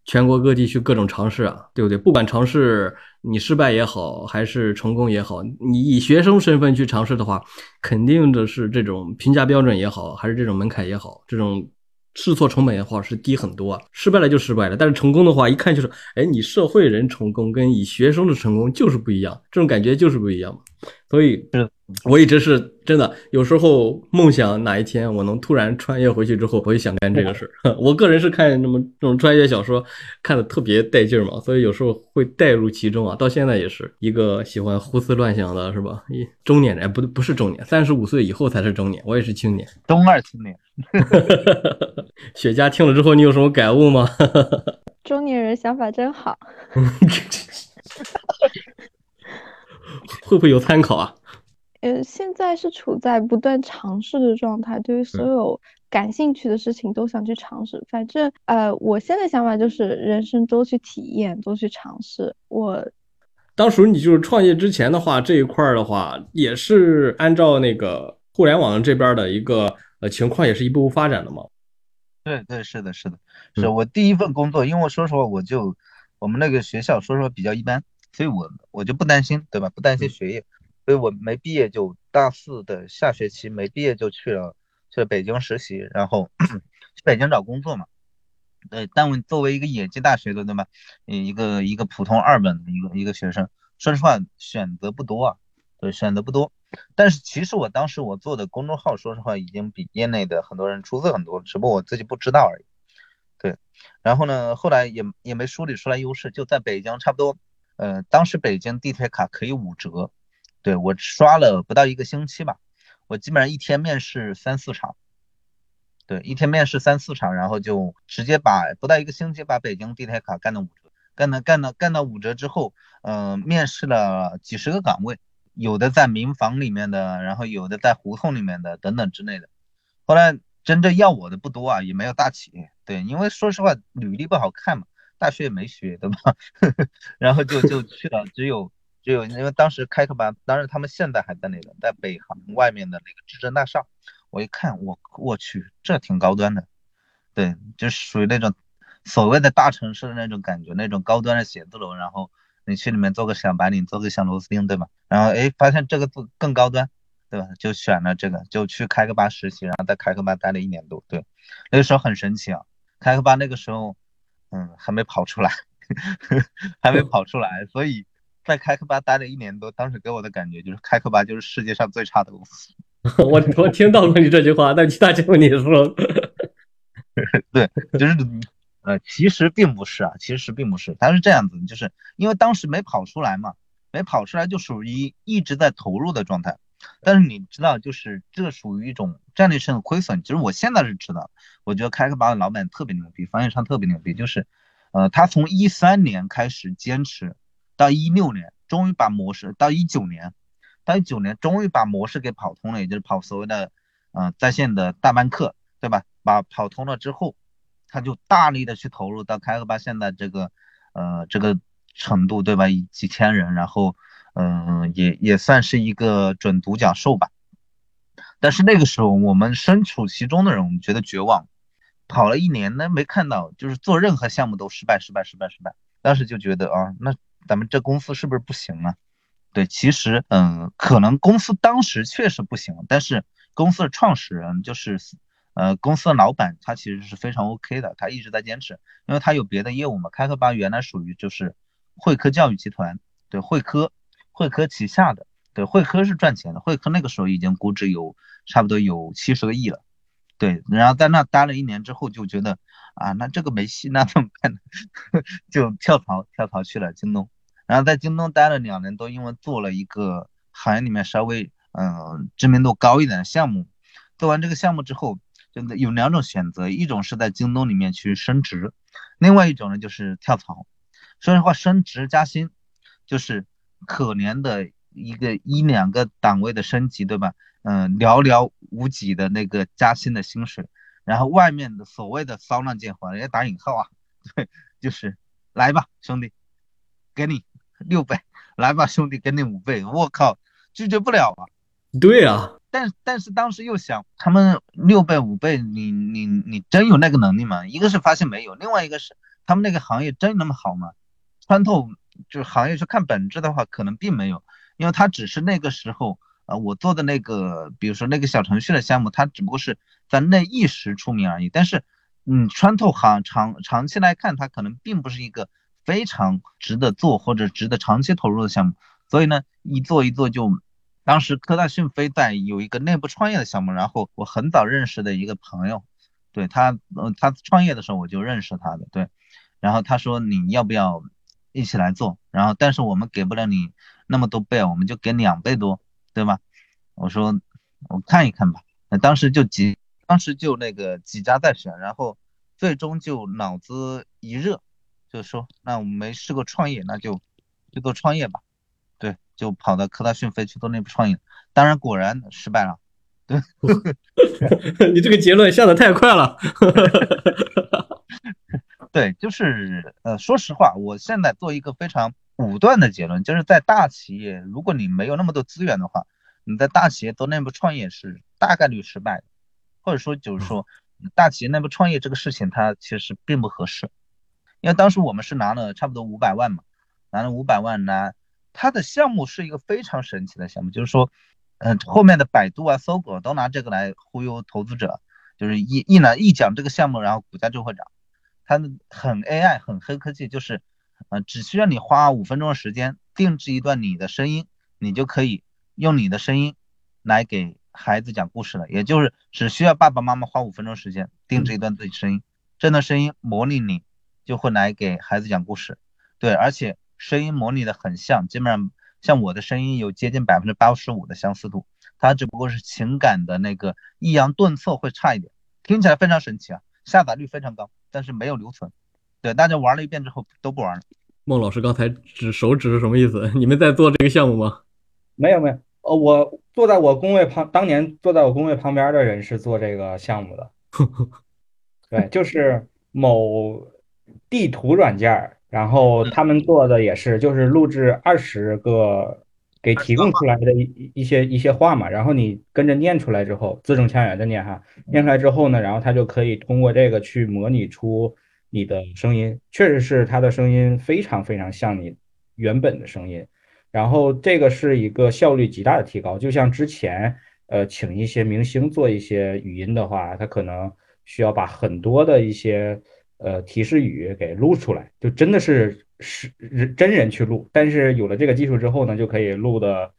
全国各地去各种尝试啊，对不对？不管尝试你失败也好，还是成功也好，你以学生身份去尝试的话，肯定的是这种评价标准也好，还是这种门槛也好，这种试错成本的话是低很多。失败了就失败了，但是成功的话，一看就是，哎，你社会人成功跟以学生的成功就是不一样，这种感觉就是不一样。所以，我一直是真的，有时候梦想哪一天我能突然穿越回去之后，我也想干这个事儿。我个人是看那么这种穿越小说看的特别带劲儿嘛，所以有时候会带入其中啊。到现在也是一个喜欢胡思乱想的，是吧？一中年人不不是中年，三十五岁以后才是中年。我也是青年，中二青年。雪茄听了之后，你有什么感悟吗？中年人想法真好。会不会有参考啊？呃，现在是处在不断尝试的状态，对于所有感兴趣的事情都想去尝试。反正呃，我现在想法就是人生多去体验，多去尝试。我当时你就是创业之前的话，这一块的话也是按照那个互联网这边的一个呃情况，也是一步步发展的嘛。对对，是的，是的，是我第一份工作，因为说实话，我就我们那个学校说实话比较一般。所以我我就不担心，对吧？不担心学业，所以我没毕业就大四的下学期没毕业就去了去了北京实习，然后 去北京找工作嘛。对，但我作为一个野鸡大学的，对吧？一个一个普通二本的一个一个学生，说实话选择不多啊，对，选择不多。但是其实我当时我做的公众号，说实话已经比业内的很多人出色很多，只不过我自己不知道而已。对，然后呢，后来也也没梳理出来优势，就在北京差不多。呃，当时北京地铁卡可以五折，对我刷了不到一个星期吧，我基本上一天面试三四场，对，一天面试三四场，然后就直接把不到一个星期把北京地铁卡干到五折，干到干到干到五折之后，呃，面试了几十个岗位，有的在民房里面的，然后有的在胡同里面的等等之类的，后来真正要我的不多啊，也没有大企业，对，因为说实话履历不好看嘛。大学也没学，对吧？然后就就去了，只有只有，因为当时开课班，当然他们现在还在那个在北航外面的那个至臻大厦。我一看，我我去，这挺高端的，对，就是属于那种所谓的大城市的那种感觉，那种高端的写字楼。然后你去里面做个小白领，做个小螺丝钉，对吧？然后哎，发现这个更更高端，对吧？就选了这个，就去开课班实习，然后在开课班待了一年多。对，那个时候很神奇啊，开课班那个时候。嗯，还没跑出来，还没跑出来，所以在开科巴待了一年多，当时给我的感觉就是开科巴就是世界上最差的公司。我我听到过你这句话，但其他节目你说，对，就是呃，其实并不是啊，其实并不是，它是这样子，就是因为当时没跑出来嘛，没跑出来就属于一直在投入的状态。但是你知道，就是这属于一种战略性的亏损。其实我现在是知道，我觉得开课吧的老板特别牛逼，方向上特别牛逼。就是，呃，他从一三年开始坚持，到一六年，终于把模式到一九年，到一九年终于把模式给跑通了，也就是跑所谓的，呃，在线的大班课，对吧？把跑通了之后，他就大力的去投入到开课吧现在这个，呃，这个程度，对吧？几千人，然后。嗯，也也算是一个准独角兽吧。但是那个时候，我们身处其中的人，我们觉得绝望。跑了一年呢，没看到，就是做任何项目都失败，失败，失败，失败。当时就觉得啊，那咱们这公司是不是不行了？对，其实，嗯，可能公司当时确实不行，但是公司的创始人就是，呃，公司的老板，他其实是非常 OK 的，他一直在坚持，因为他有别的业务嘛。开课吧原来属于就是汇科教育集团，对，汇科。汇科旗下的，对，汇科是赚钱的。汇科那个时候已经估值有差不多有七十个亿了，对，然后在那待了一年之后，就觉得啊，那这个没戏，那怎么办呢？就跳槽跳槽去了京东，然后在京东待了两年多，因为做了一个行业里面稍微嗯知名度高一点的项目，做完这个项目之后，就有两种选择，一种是在京东里面去升职，另外一种呢就是跳槽。说实话，升职加薪就是可怜的一个一两个档位的升级，对吧？嗯，寥寥无几的那个加薪的薪水，然后外面的所谓的骚浪贱货，要打引号啊，对，就是来吧，兄弟，给你六倍，来吧，兄弟，给你五倍，我靠，拒绝不了啊。对啊，但但是当时又想，他们六倍五倍，你你你真有那个能力吗？一个是发现没有，另外一个是他们那个行业真那么好吗？穿透就是行业去看本质的话，可能并没有，因为他只是那个时候。啊，我做的那个，比如说那个小程序的项目，它只不过是在那一时出名而已。但是，嗯，穿透行长长期来看，它可能并不是一个非常值得做或者值得长期投入的项目。所以呢，一做一做就，当时科大讯飞在有一个内部创业的项目，然后我很早认识的一个朋友，对他，呃，他创业的时候我就认识他的，对，然后他说你要不要一起来做？然后但是我们给不了你那么多倍，我们就给两倍多。对吧？我说我看一看吧。那当时就几，当时就那个几家在选，然后最终就脑子一热，就说那我们没试过创业，那就就做创业吧。对，就跑到科大讯飞去做内部创业。当然果然失败了。对，你这个结论下的太快了。对，就是呃，说实话，我现在做一个非常。武断的结论就是在大企业，如果你没有那么多资源的话，你在大企业做内部创业是大概率失败的，或者说就是说，大企业内部创业这个事情它其实并不合适，因为当时我们是拿了差不多五百万嘛，拿了五百万呢，它的项目是一个非常神奇的项目，就是说，嗯，后面的百度啊、搜狗都拿这个来忽悠投资者，就是一一拿一讲这个项目，然后股价就会涨，它很 AI 很黑科技，就是。嗯，只需要你花五分钟的时间定制一段你的声音，你就可以用你的声音来给孩子讲故事了。也就是只需要爸爸妈妈花五分钟时间定制一段自己声音，这段声音模拟你就会来给孩子讲故事。对，而且声音模拟的很像，基本上像我的声音有接近百分之八十五的相似度，它只不过是情感的那个抑扬顿挫会差一点，听起来非常神奇啊，下载率非常高，但是没有留存。对，大家玩了一遍之后都不玩了。孟老师刚才指手指是什么意思？你们在做这个项目吗？没有没有，呃，我坐在我工位旁，当年坐在我工位旁边的人是做这个项目的。对，就是某地图软件，然后他们做的也是，就是录制二十个给提供出来的一一些一些话嘛，然后你跟着念出来之后，字正腔圆的念哈，念出来之后呢，然后他就可以通过这个去模拟出。你的声音确实是他的声音非常非常像你原本的声音，然后这个是一个效率极大的提高。就像之前呃请一些明星做一些语音的话，他可能需要把很多的一些呃提示语给录出来，就真的是是人真人去录。但是有了这个技术之后呢，就可以录的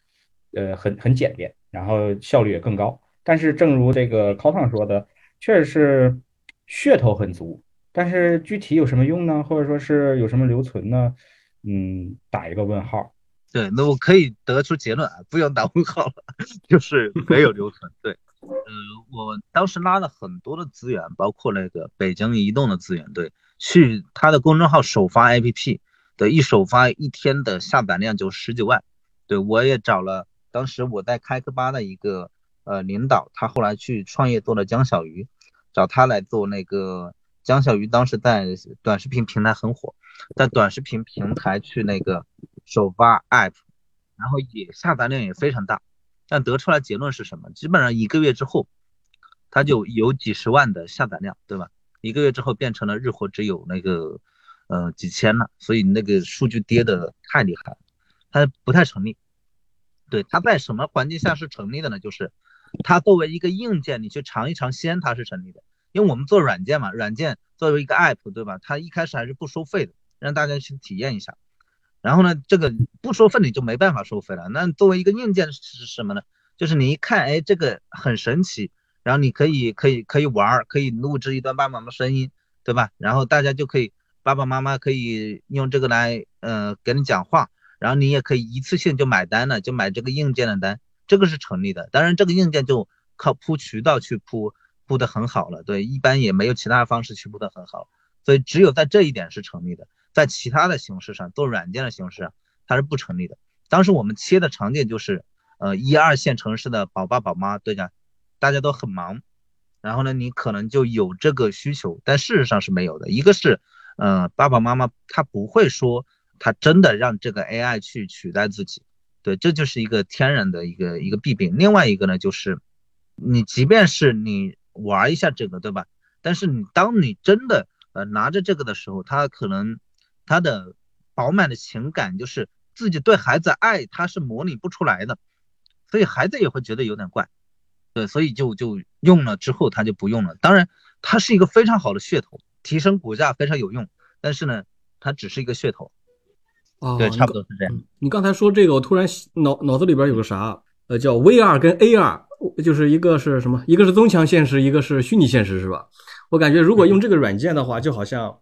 呃很很简便，然后效率也更高。但是正如这个高胖说的，确实是噱头很足。但是具体有什么用呢？或者说是有什么留存呢？嗯，打一个问号。对，那我可以得出结论啊，不用打问号了，就是没有留存。对，呃，我当时拉了很多的资源，包括那个北京移动的资源，对，去他的公众号首发 APP，的，一首发一天的下载量就十几万。对，我也找了当时我在开课吧的一个呃领导，他后来去创业做了江小鱼，找他来做那个。江小鱼当时在短视频平台很火，在短视频平台去那个首发 app，然后也下载量也非常大，但得出来结论是什么？基本上一个月之后，他就有几十万的下载量，对吧？一个月之后变成了日活只有那个呃几千了，所以那个数据跌的太厉害，它不太成立。对，它在什么环境下是成立的呢？就是它作为一个硬件，你去尝一尝鲜，它是成立的。因为我们做软件嘛，软件作为一个 app，对吧？它一开始还是不收费的，让大家去体验一下。然后呢，这个不收费你就没办法收费了。那作为一个硬件是什么呢？就是你一看，哎，这个很神奇，然后你可以可以可以玩儿，可以录制一段爸爸妈妈声音，对吧？然后大家就可以爸爸妈妈可以用这个来呃给你讲话，然后你也可以一次性就买单了，就买这个硬件的单，这个是成立的。当然这个硬件就靠铺渠道去铺铺的很好了，对，一般也没有其他方式去铺的很好，所以只有在这一点是成立的，在其他的形式上做软件的形式上它是不成立的。当时我们切的场景就是呃一二线城市的宝爸宝妈，对家。大家都很忙，然后呢，你可能就有这个需求，但事实上是没有的。一个是，嗯，爸爸妈妈他不会说他真的让这个 AI 去取代自己，对，这就是一个天然的一个一个弊病。另外一个呢，就是你即便是你玩一下这个，对吧？但是你当你真的呃拿着这个的时候，他可能他的饱满的情感就是自己对孩子爱他是模拟不出来的，所以孩子也会觉得有点怪。对，所以就就用了之后，他就不用了。当然，它是一个非常好的噱头，提升股价非常有用。但是呢，它只是一个噱头。哦，对，差不多是这样。你刚才说这个，我突然脑脑子里边有个啥？呃，叫 VR 跟 AR，就是一个是什么？一个是增强现实，一个是虚拟现实，是吧？我感觉如果用这个软件的话，就好像，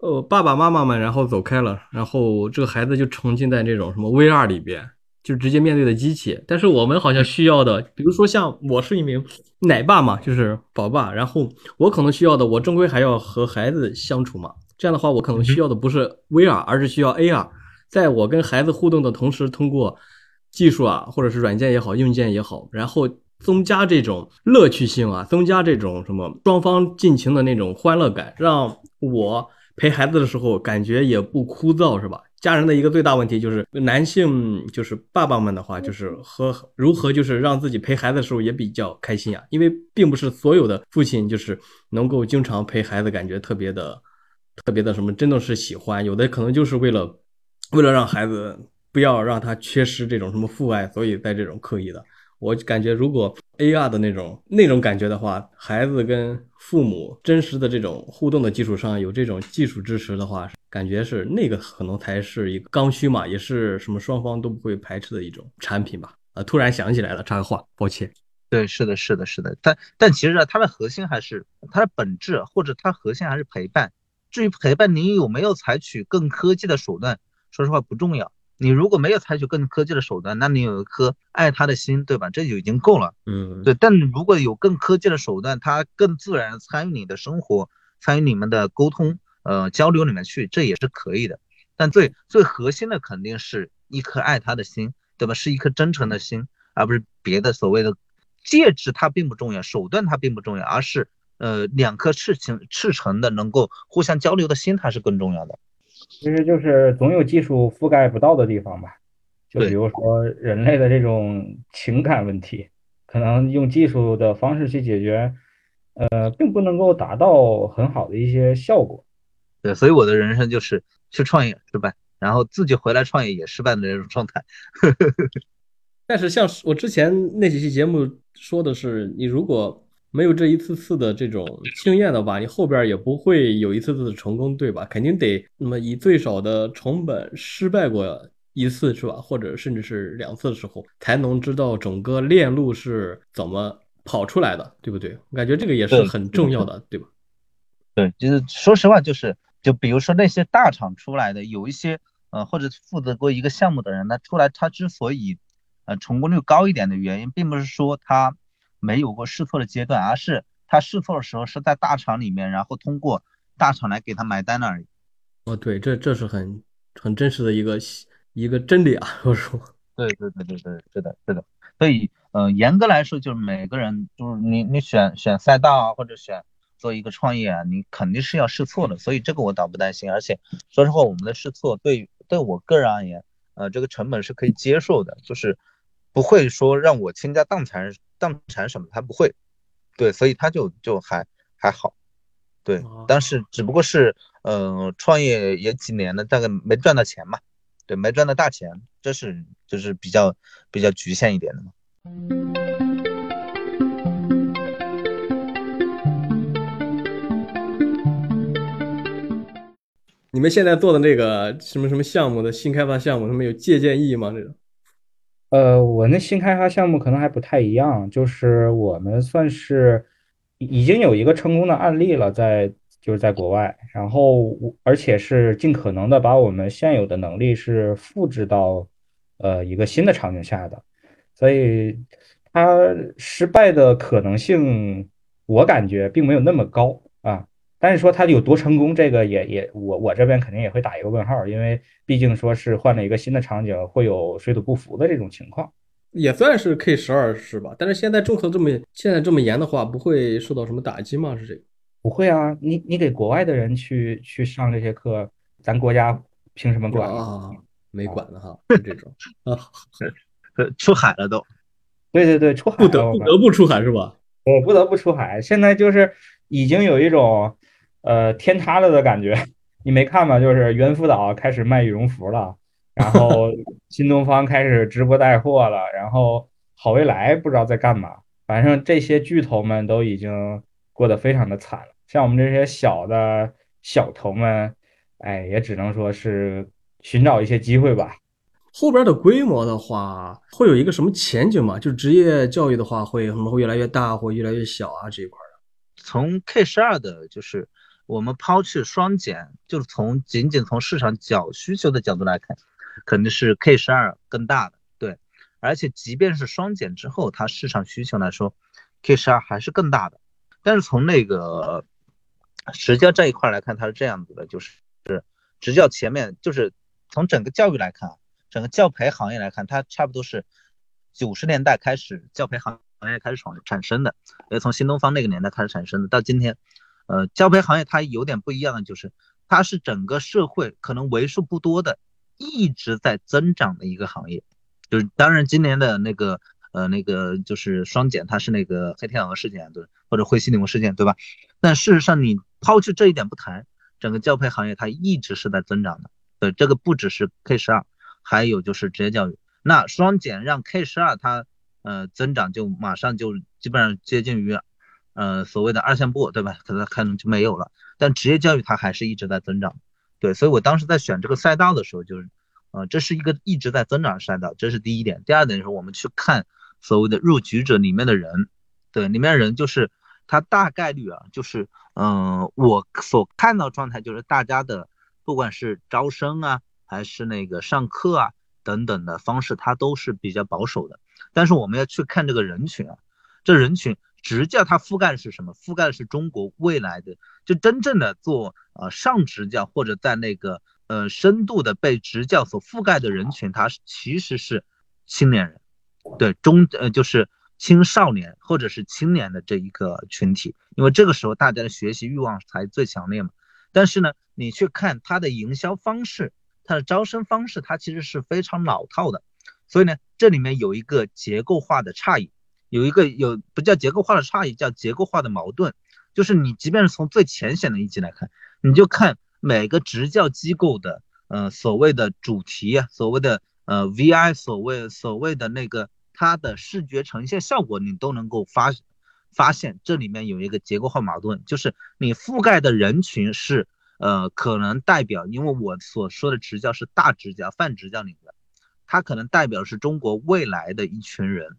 呃，爸爸妈妈们然后走开了，然后这个孩子就沉浸在这种什么 VR 里边。就直接面对的机器，但是我们好像需要的，比如说像我是一名奶爸嘛，就是宝爸，然后我可能需要的，我终归还要和孩子相处嘛。这样的话，我可能需要的不是 VR，而是需要 AR，在我跟孩子互动的同时，通过技术啊，或者是软件也好，硬件也好，然后增加这种乐趣性啊，增加这种什么双方尽情的那种欢乐感，让我陪孩子的时候感觉也不枯燥，是吧？家人的一个最大问题就是男性，就是爸爸们的话，就是和如何就是让自己陪孩子的时候也比较开心啊，因为并不是所有的父亲就是能够经常陪孩子，感觉特别的特别的什么，真的是喜欢，有的可能就是为了为了让孩子不要让他缺失这种什么父爱，所以在这种刻意的。我感觉，如果 AR 的那种那种感觉的话，孩子跟父母真实的这种互动的基础上，有这种技术支持的话，感觉是那个可能才是一个刚需嘛，也是什么双方都不会排斥的一种产品吧。啊，突然想起来了，插个话，抱歉。对，是的，是的，是的。但但其实啊，它的核心还是它的本质，或者它核心还是陪伴。至于陪伴，你有没有采取更科技的手段，说实话不重要。你如果没有采取更科技的手段，那你有一颗爱他的心，对吧？这就已经够了。嗯，对。但如果有更科技的手段，他更自然参与你的生活，参与你们的沟通、呃交流里面去，这也是可以的。但最最核心的肯定是一颗爱他的心，对吧？是一颗真诚的心，而不是别的所谓的戒指，它并不重要，手段它并不重要，而是呃两颗赤情赤诚的能够互相交流的心，它是更重要的。其实就是总有技术覆盖不到的地方吧，就比如说人类的这种情感问题，可能用技术的方式去解决，呃，并不能够达到很好的一些效果。对，所以我的人生就是去创业失败，然后自己回来创业也失败的这种状态。但是像我之前那几期节目说的是，你如果。没有这一次次的这种经验的话，你后边也不会有一次次的成功，对吧？肯定得那么以最少的成本失败过一次，是吧？或者甚至是两次的时候，才能知道整个链路是怎么跑出来的，对不对？我感觉这个也是很重要的，对吧？对，就是说实话，就是就比如说那些大厂出来的，有一些呃或者负责过一个项目的人，他出来他之所以呃成功率高一点的原因，并不是说他。没有过试错的阶段，而是他试错的时候是在大厂里面，然后通过大厂来给他买单而已。哦，对，这这是很很真实的一个一个真理啊！我说，对对对对对，是的，是的。所以，呃，严格来说，就是每个人，就是你你选选赛道啊，或者选做一个创业啊，你肯定是要试错的。所以这个我倒不担心。而且说实话，我们的试错对对我个人而言，呃，这个成本是可以接受的，就是不会说让我倾家荡产。上产什么他不会，对，所以他就就还还好，对，但是只不过是，嗯，创业也几年了，大概没赚到钱嘛，对，没赚到大钱，这是就是比较比较局限一点的嘛。你们现在做的那个什么什么项目的新开发项目，他们有借鉴意义吗？这种？呃，我那新开发项目可能还不太一样，就是我们算是已经有一个成功的案例了，在就是在国外，然后而且是尽可能的把我们现有的能力是复制到呃一个新的场景下的，所以它失败的可能性，我感觉并没有那么高。但是说它有多成功，这个也也我我这边肯定也会打一个问号，因为毕竟说是换了一个新的场景，会有水土不服的这种情况。也算是 K 十二是吧？但是现在政策这么现在这么严的话，不会受到什么打击吗？是这个？不会啊，你你给国外的人去去上这些课，咱国家凭什么管啊？没管的哈，这种 啊，出海了都。对对对，出海不得不得不出海是吧？我不得不出海，现在就是已经有一种。呃，天塌了的感觉，你没看吗？就是猿辅导开始卖羽绒服了，然后新东方开始直播带货了，然后好未来不知道在干嘛。反正这些巨头们都已经过得非常的惨了，像我们这些小的小头们，哎，也只能说是寻找一些机会吧。后边的规模的话，会有一个什么前景吗？就是职业教育的话，会可能会越来越大，或越来越小啊这一块的。从 K 十二的，就是。我们抛去双减，就是从仅仅从市场角需求的角度来看，肯定是 K 十二更大的，对。而且即便是双减之后，它市场需求来说，K 十二还是更大的。但是从那个实教这一块来看，它是这样子的，就是是职教前面就是从整个教育来看，整个教培行业来看，它差不多是九十年代开始教培行业开始产产生的，呃，从新东方那个年代开始产生的，到今天。呃，教培行业它有点不一样的就是，它是整个社会可能为数不多的一直在增长的一个行业。就是当然今年的那个呃那个就是双减，它是那个黑天鹅事件对，或者灰犀牛事件对吧？但事实上你抛去这一点不谈，整个教培行业它一直是在增长的。对，这个不只是 K 十二，还有就是职业教育。那双减让 K 十二它呃增长就马上就基本上接近于。呃，所谓的二线部，对吧？可能可能就没有了。但职业教育它还是一直在增长，对。所以我当时在选这个赛道的时候，就是，呃，这是一个一直在增长的赛道，这是第一点。第二点就是我们去看所谓的入局者里面的人，对，里面人就是他大概率啊，就是，嗯，我所看到状态就是大家的不管是招生啊，还是那个上课啊等等的方式，它都是比较保守的。但是我们要去看这个人群啊，这人群。职教它覆盖的是什么？覆盖的是中国未来的，就真正的做呃上职教或者在那个呃深度的被职教所覆盖的人群，它其实是青年人，对中呃就是青少年或者是青年的这一个群体，因为这个时候大家的学习欲望才最强烈嘛。但是呢，你去看它的营销方式，它的招生方式，它其实是非常老套的，所以呢，这里面有一个结构化的差异。有一个有不叫结构化的差异，叫结构化的矛盾，就是你即便是从最浅显的一级来看，你就看每个职教机构的呃所谓的主题啊，所谓的呃 VI，所谓所谓的那个它的视觉呈现效果，你都能够发发现这里面有一个结构化矛盾，就是你覆盖的人群是呃可能代表，因为我所说的职教是大职教、泛职教领域，它可能代表是中国未来的一群人。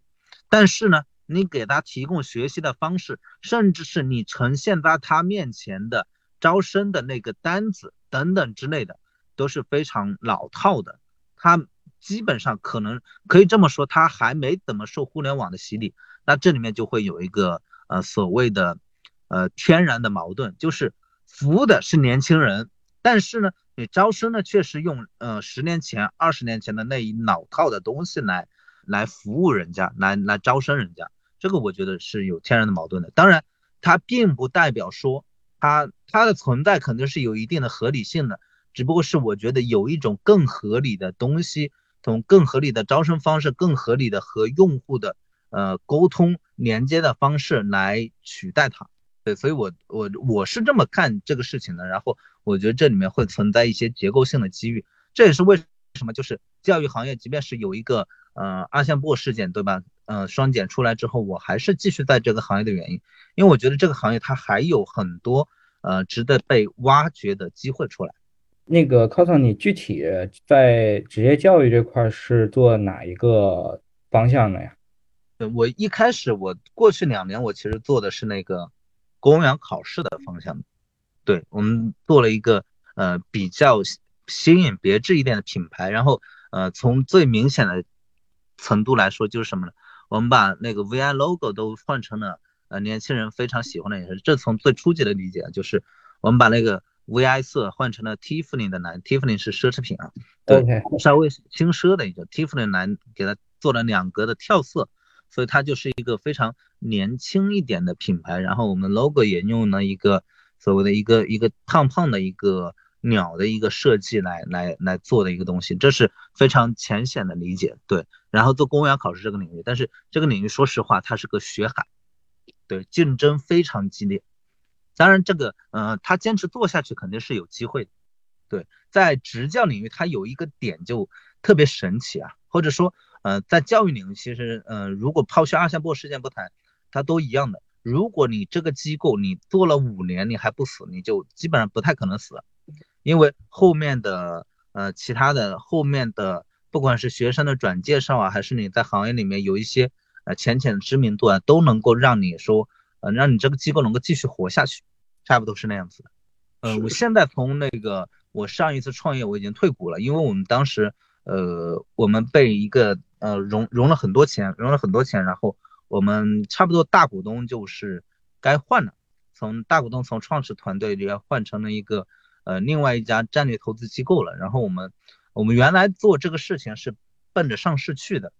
但是呢，你给他提供学习的方式，甚至是你呈现在他面前的招生的那个单子等等之类的，都是非常老套的。他基本上可能可以这么说，他还没怎么受互联网的洗礼。那这里面就会有一个呃所谓的呃天然的矛盾，就是服务的是年轻人，但是呢，你招生呢却是用呃十年前、二十年前的那一老套的东西来。来服务人家，来来招生人家，这个我觉得是有天然的矛盾的。当然，它并不代表说它它的存在肯定是有一定的合理性的，只不过是我觉得有一种更合理的东西，从更合理的招生方式、更合理的和用户的呃沟通连接的方式来取代它。对，所以我我我是这么看这个事情的。然后我觉得这里面会存在一些结构性的机遇，这也是为什么就是教育行业，即便是有一个。呃，二线部事件对吧？呃，双减出来之后，我还是继续在这个行业的原因，因为我觉得这个行业它还有很多呃值得被挖掘的机会出来。那个 cos，你具体在职业教育这块是做哪一个方向的呀？对我一开始我过去两年我其实做的是那个公务员考试的方向，对我们做了一个呃比较新颖别致一点的品牌，然后呃从最明显的程度来说就是什么呢？我们把那个 VI logo 都换成了呃年轻人非常喜欢的颜色，这从最初级的理解就是我们把那个 VI 色换成了 Tiffany 的蓝，Tiffany 是奢侈品啊，对，稍微轻奢的一个 Tiffany 蓝，给它做了两格的跳色。所以它就是一个非常年轻一点的品牌，然后我们 logo 也用了一个所谓的一个一个胖胖的一个鸟的一个设计来来来做的一个东西，这是非常浅显的理解。对，然后做公务员考试这个领域，但是这个领域说实话它是个血海，对，竞争非常激烈。当然这个呃他坚持做下去肯定是有机会的。对，在职教领域它有一个点就特别神奇啊，或者说。呃，在教育领域，其实，呃，如果抛去阿夏波事件不谈，它都一样的。如果你这个机构你做了五年你还不死，你就基本上不太可能死了，因为后面的呃其他的后面的，不管是学生的转介绍啊，还是你在行业里面有一些呃浅浅的知名度啊，都能够让你说，呃，让你这个机构能够继续活下去，差不多是那样子的。呃，我现在从那个我上一次创业我已经退股了，因为我们当时。呃，我们被一个呃融融了很多钱，融了很多钱，然后我们差不多大股东就是该换了，从大股东从创始团队里要换成了一个呃另外一家战略投资机构了。然后我们我们原来做这个事情是奔着上市去的，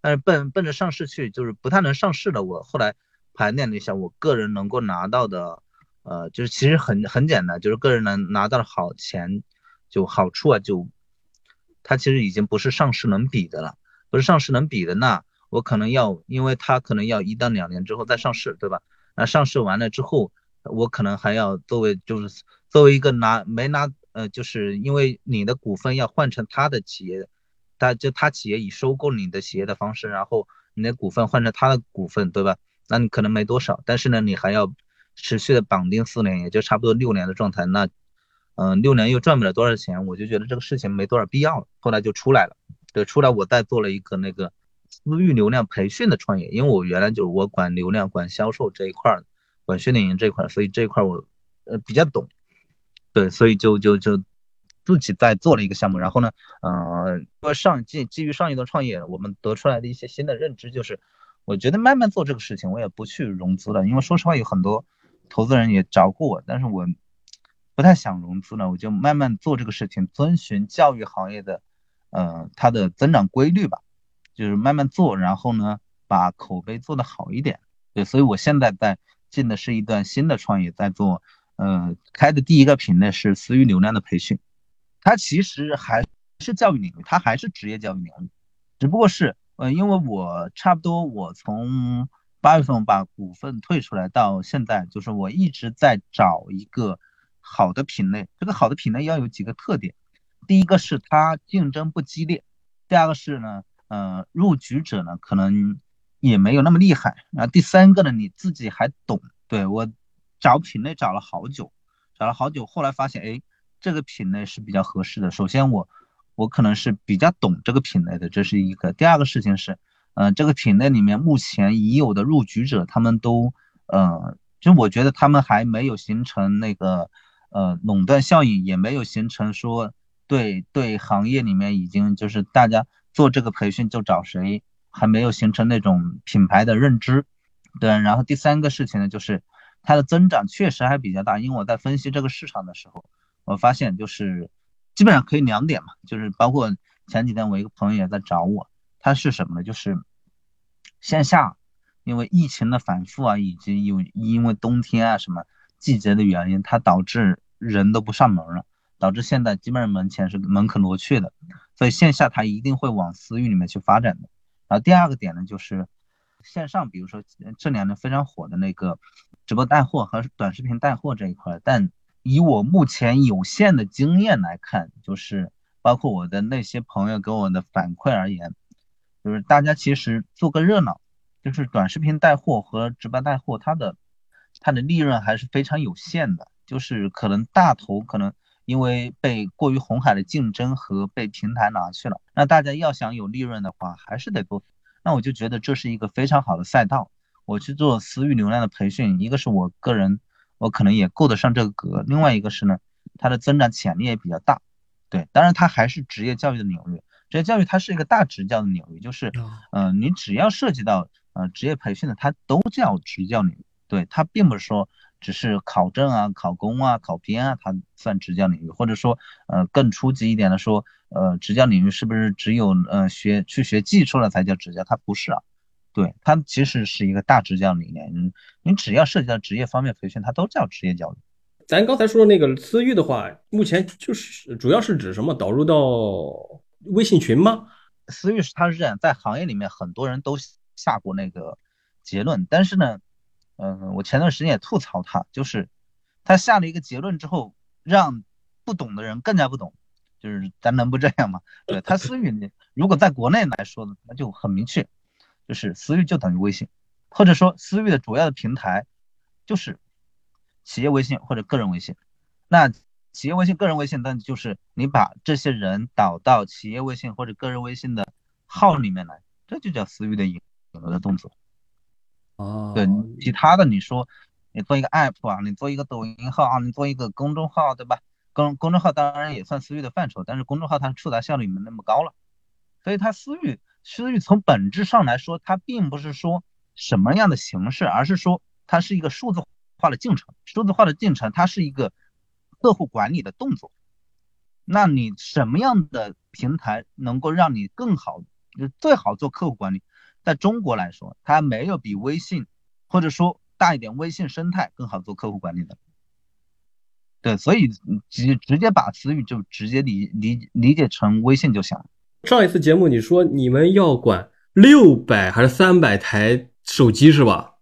但是奔奔着上市去就是不太能上市的。我后来盘点了一下，我个人能够拿到的，呃，就是其实很很简单，就是个人能拿到的好钱就好处啊就。它其实已经不是上市能比的了，不是上市能比的，那我可能要，因为它可能要一到两年之后再上市，对吧？那上市完了之后，我可能还要作为就是作为一个拿没拿，呃，就是因为你的股份要换成他的企业，他就他企业以收购你的企业的方式，然后你的股份换成他的股份，对吧？那你可能没多少，但是呢，你还要持续的绑定四年，也就差不多六年的状态，那。嗯，六年又赚不了多少钱，我就觉得这个事情没多少必要了。后来就出来了，对，出来我再做了一个那个私域流量培训的创业，因为我原来就是我管流量、管销售这一块儿，管训练营这一块，所以这一块我呃比较懂，对，所以就就就自己在做了一个项目。然后呢，呃，说上基基于上一段创业，我们得出来的一些新的认知就是，我觉得慢慢做这个事情，我也不去融资了，因为说实话有很多投资人也找过我，但是我。不太想融资了，我就慢慢做这个事情，遵循教育行业的，呃，它的增长规律吧，就是慢慢做，然后呢，把口碑做得好一点。对，所以我现在在进的是一段新的创业，在做，呃，开的第一个品类是私域流量的培训，它其实还是教育领域，它还是职业教育领域，只不过是，呃，因为我差不多我从八月份把股份退出来到现在，就是我一直在找一个。好的品类，这个好的品类要有几个特点，第一个是它竞争不激烈，第二个是呢，呃，入局者呢可能也没有那么厉害，然后第三个呢你自己还懂。对我找品类找了好久，找了好久，后来发现，哎，这个品类是比较合适的。首先我我可能是比较懂这个品类的，这是一个。第二个事情是，呃，这个品类里面目前已有的入局者，他们都，呃，就我觉得他们还没有形成那个。呃，垄断效应也没有形成，说对对行业里面已经就是大家做这个培训就找谁，还没有形成那种品牌的认知。对，然后第三个事情呢，就是它的增长确实还比较大，因为我在分析这个市场的时候，我发现就是基本上可以两点嘛，就是包括前几天我一个朋友也在找我，他是什么呢？就是线下，因为疫情的反复啊，以及有因为冬天啊什么。季节的原因，它导致人都不上门了，导致现在基本上门前是门可罗雀的，所以线下它一定会往私域里面去发展的。然后第二个点呢，就是线上，比如说这两年非常火的那个直播带货和短视频带货这一块，但以我目前有限的经验来看，就是包括我的那些朋友给我的反馈而言，就是大家其实做个热闹，就是短视频带货和直播带货，它的。它的利润还是非常有限的，就是可能大头可能因为被过于红海的竞争和被平台拿去了，那大家要想有利润的话，还是得做。那我就觉得这是一个非常好的赛道。我去做私域流量的培训，一个是我个人，我可能也够得上这个格；另外一个是呢，它的增长潜力也比较大。对，当然它还是职业教育的领域，职业教育它是一个大职教的领域，就是，嗯，你只要涉及到呃职业培训的，它都叫职教领域。对，它并不是说只是考证啊、考公啊、考编啊，它算职教领域，或者说，呃，更初级一点的说，呃，职教领域是不是只有呃学去学技术了才叫职教？它不是啊。对，它其实是一个大职教理念。你你只要涉及到职业方面培训，它都叫职业教育。咱刚才说的那个私域的话，目前就是主要是指什么？导入到微信群吗？私域是它是这样，在行业里面很多人都下过那个结论，但是呢，嗯，我前段时间也吐槽他，就是他下了一个结论之后，让不懂的人更加不懂。就是咱能不这样吗？对他私域，如果在国内来说呢，那就很明确。就是私域就等于微信，或者说私域的主要的平台就是企业微信或者个人微信。那企业微信、个人微信，那就是你把这些人导到企业微信或者个人微信的号里面来，这就叫私域的引引流的动作。哦，对，其他的你说你做一个 app 啊，你做一个抖音号啊，你做一个公众号，对吧？公公众号当然也算私域的范畴，但是公众号它触达效率没那么高了，所以它私域。私域从本质上来说，它并不是说什么样的形式，而是说它是一个数字化的进程。数字化的进程，它是一个客户管理的动作。那你什么样的平台能够让你更好，就最好做客户管理？在中国来说，它没有比微信，或者说大一点微信生态更好做客户管理的。对，所以直直接把词语就直接理理理解成微信就行了。上一次节目你说你们要管六百还是三百台手机是吧？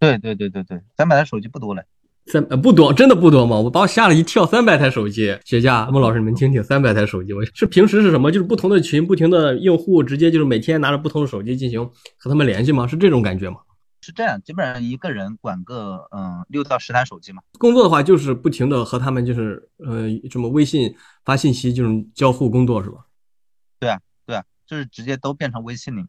对对对对对，三百台手机不多了，三呃不多，真的不多吗？我把我吓了一跳，三百台手机，学家孟老师你们听听，三百台手机，我是平时是什么？就是不同的群，不停的用户，直接就是每天拿着不同的手机进行和他们联系吗？是这种感觉吗？是这样，基本上一个人管个嗯六到十台手机嘛。工作的话就是不停的和他们就是呃什么微信发信息，就是交互工作是吧？对啊，对啊，就是直接都变成微信里面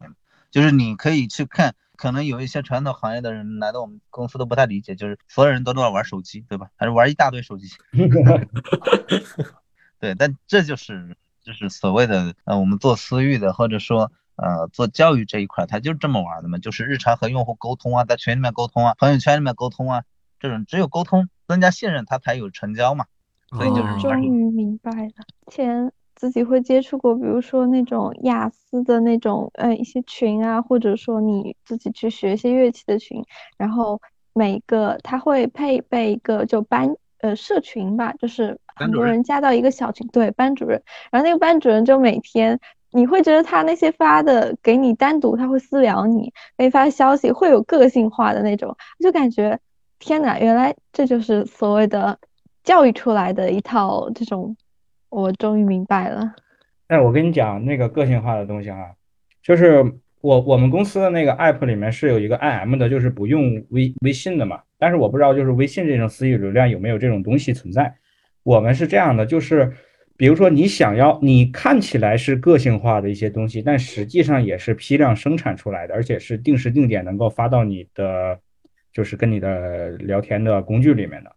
就是你可以去看，可能有一些传统行业的人来到我们公司都不太理解，就是所有人都在玩手机，对吧？还是玩一大堆手机。对，但这就是就是所谓的呃，我们做私域的，或者说呃做教育这一块，他就这么玩的嘛，就是日常和用户沟通啊，在群里面沟通啊，朋友圈里面沟通啊，这种只有沟通增加信任，他才有成交嘛。所以就是终于明白了，前。自己会接触过，比如说那种雅思的那种，呃，一些群啊，或者说你自己去学一些乐器的群，然后每个他会配备一个就班，呃，社群吧，就是很多人加到一个小群，对，班主任，然后那个班主任就每天，你会觉得他那些发的给你单独他会私聊你，给你发消息会有个性化的那种，就感觉天呐，原来这就是所谓的教育出来的一套这种。我终于明白了。哎，我跟你讲那个个性化的东西啊，就是我我们公司的那个 app 里面是有一个 IM 的，就是不用微微信的嘛。但是我不知道，就是微信这种私域流量有没有这种东西存在。我们是这样的，就是比如说你想要，你看起来是个性化的一些东西，但实际上也是批量生产出来的，而且是定时定点能够发到你的，就是跟你的聊天的工具里面的。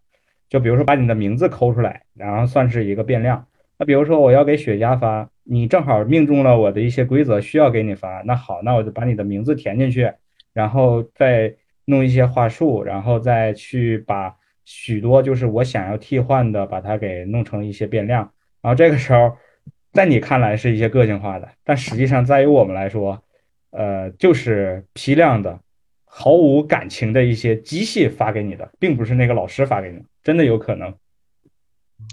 就比如说把你的名字抠出来，然后算是一个变量。那比如说我要给雪茄发，你正好命中了我的一些规则，需要给你发。那好，那我就把你的名字填进去，然后再弄一些话术，然后再去把许多就是我想要替换的，把它给弄成一些变量。然后这个时候，在你看来是一些个性化的，但实际上在于我们来说，呃，就是批量的、毫无感情的一些机器发给你的，并不是那个老师发给你，真的有可能。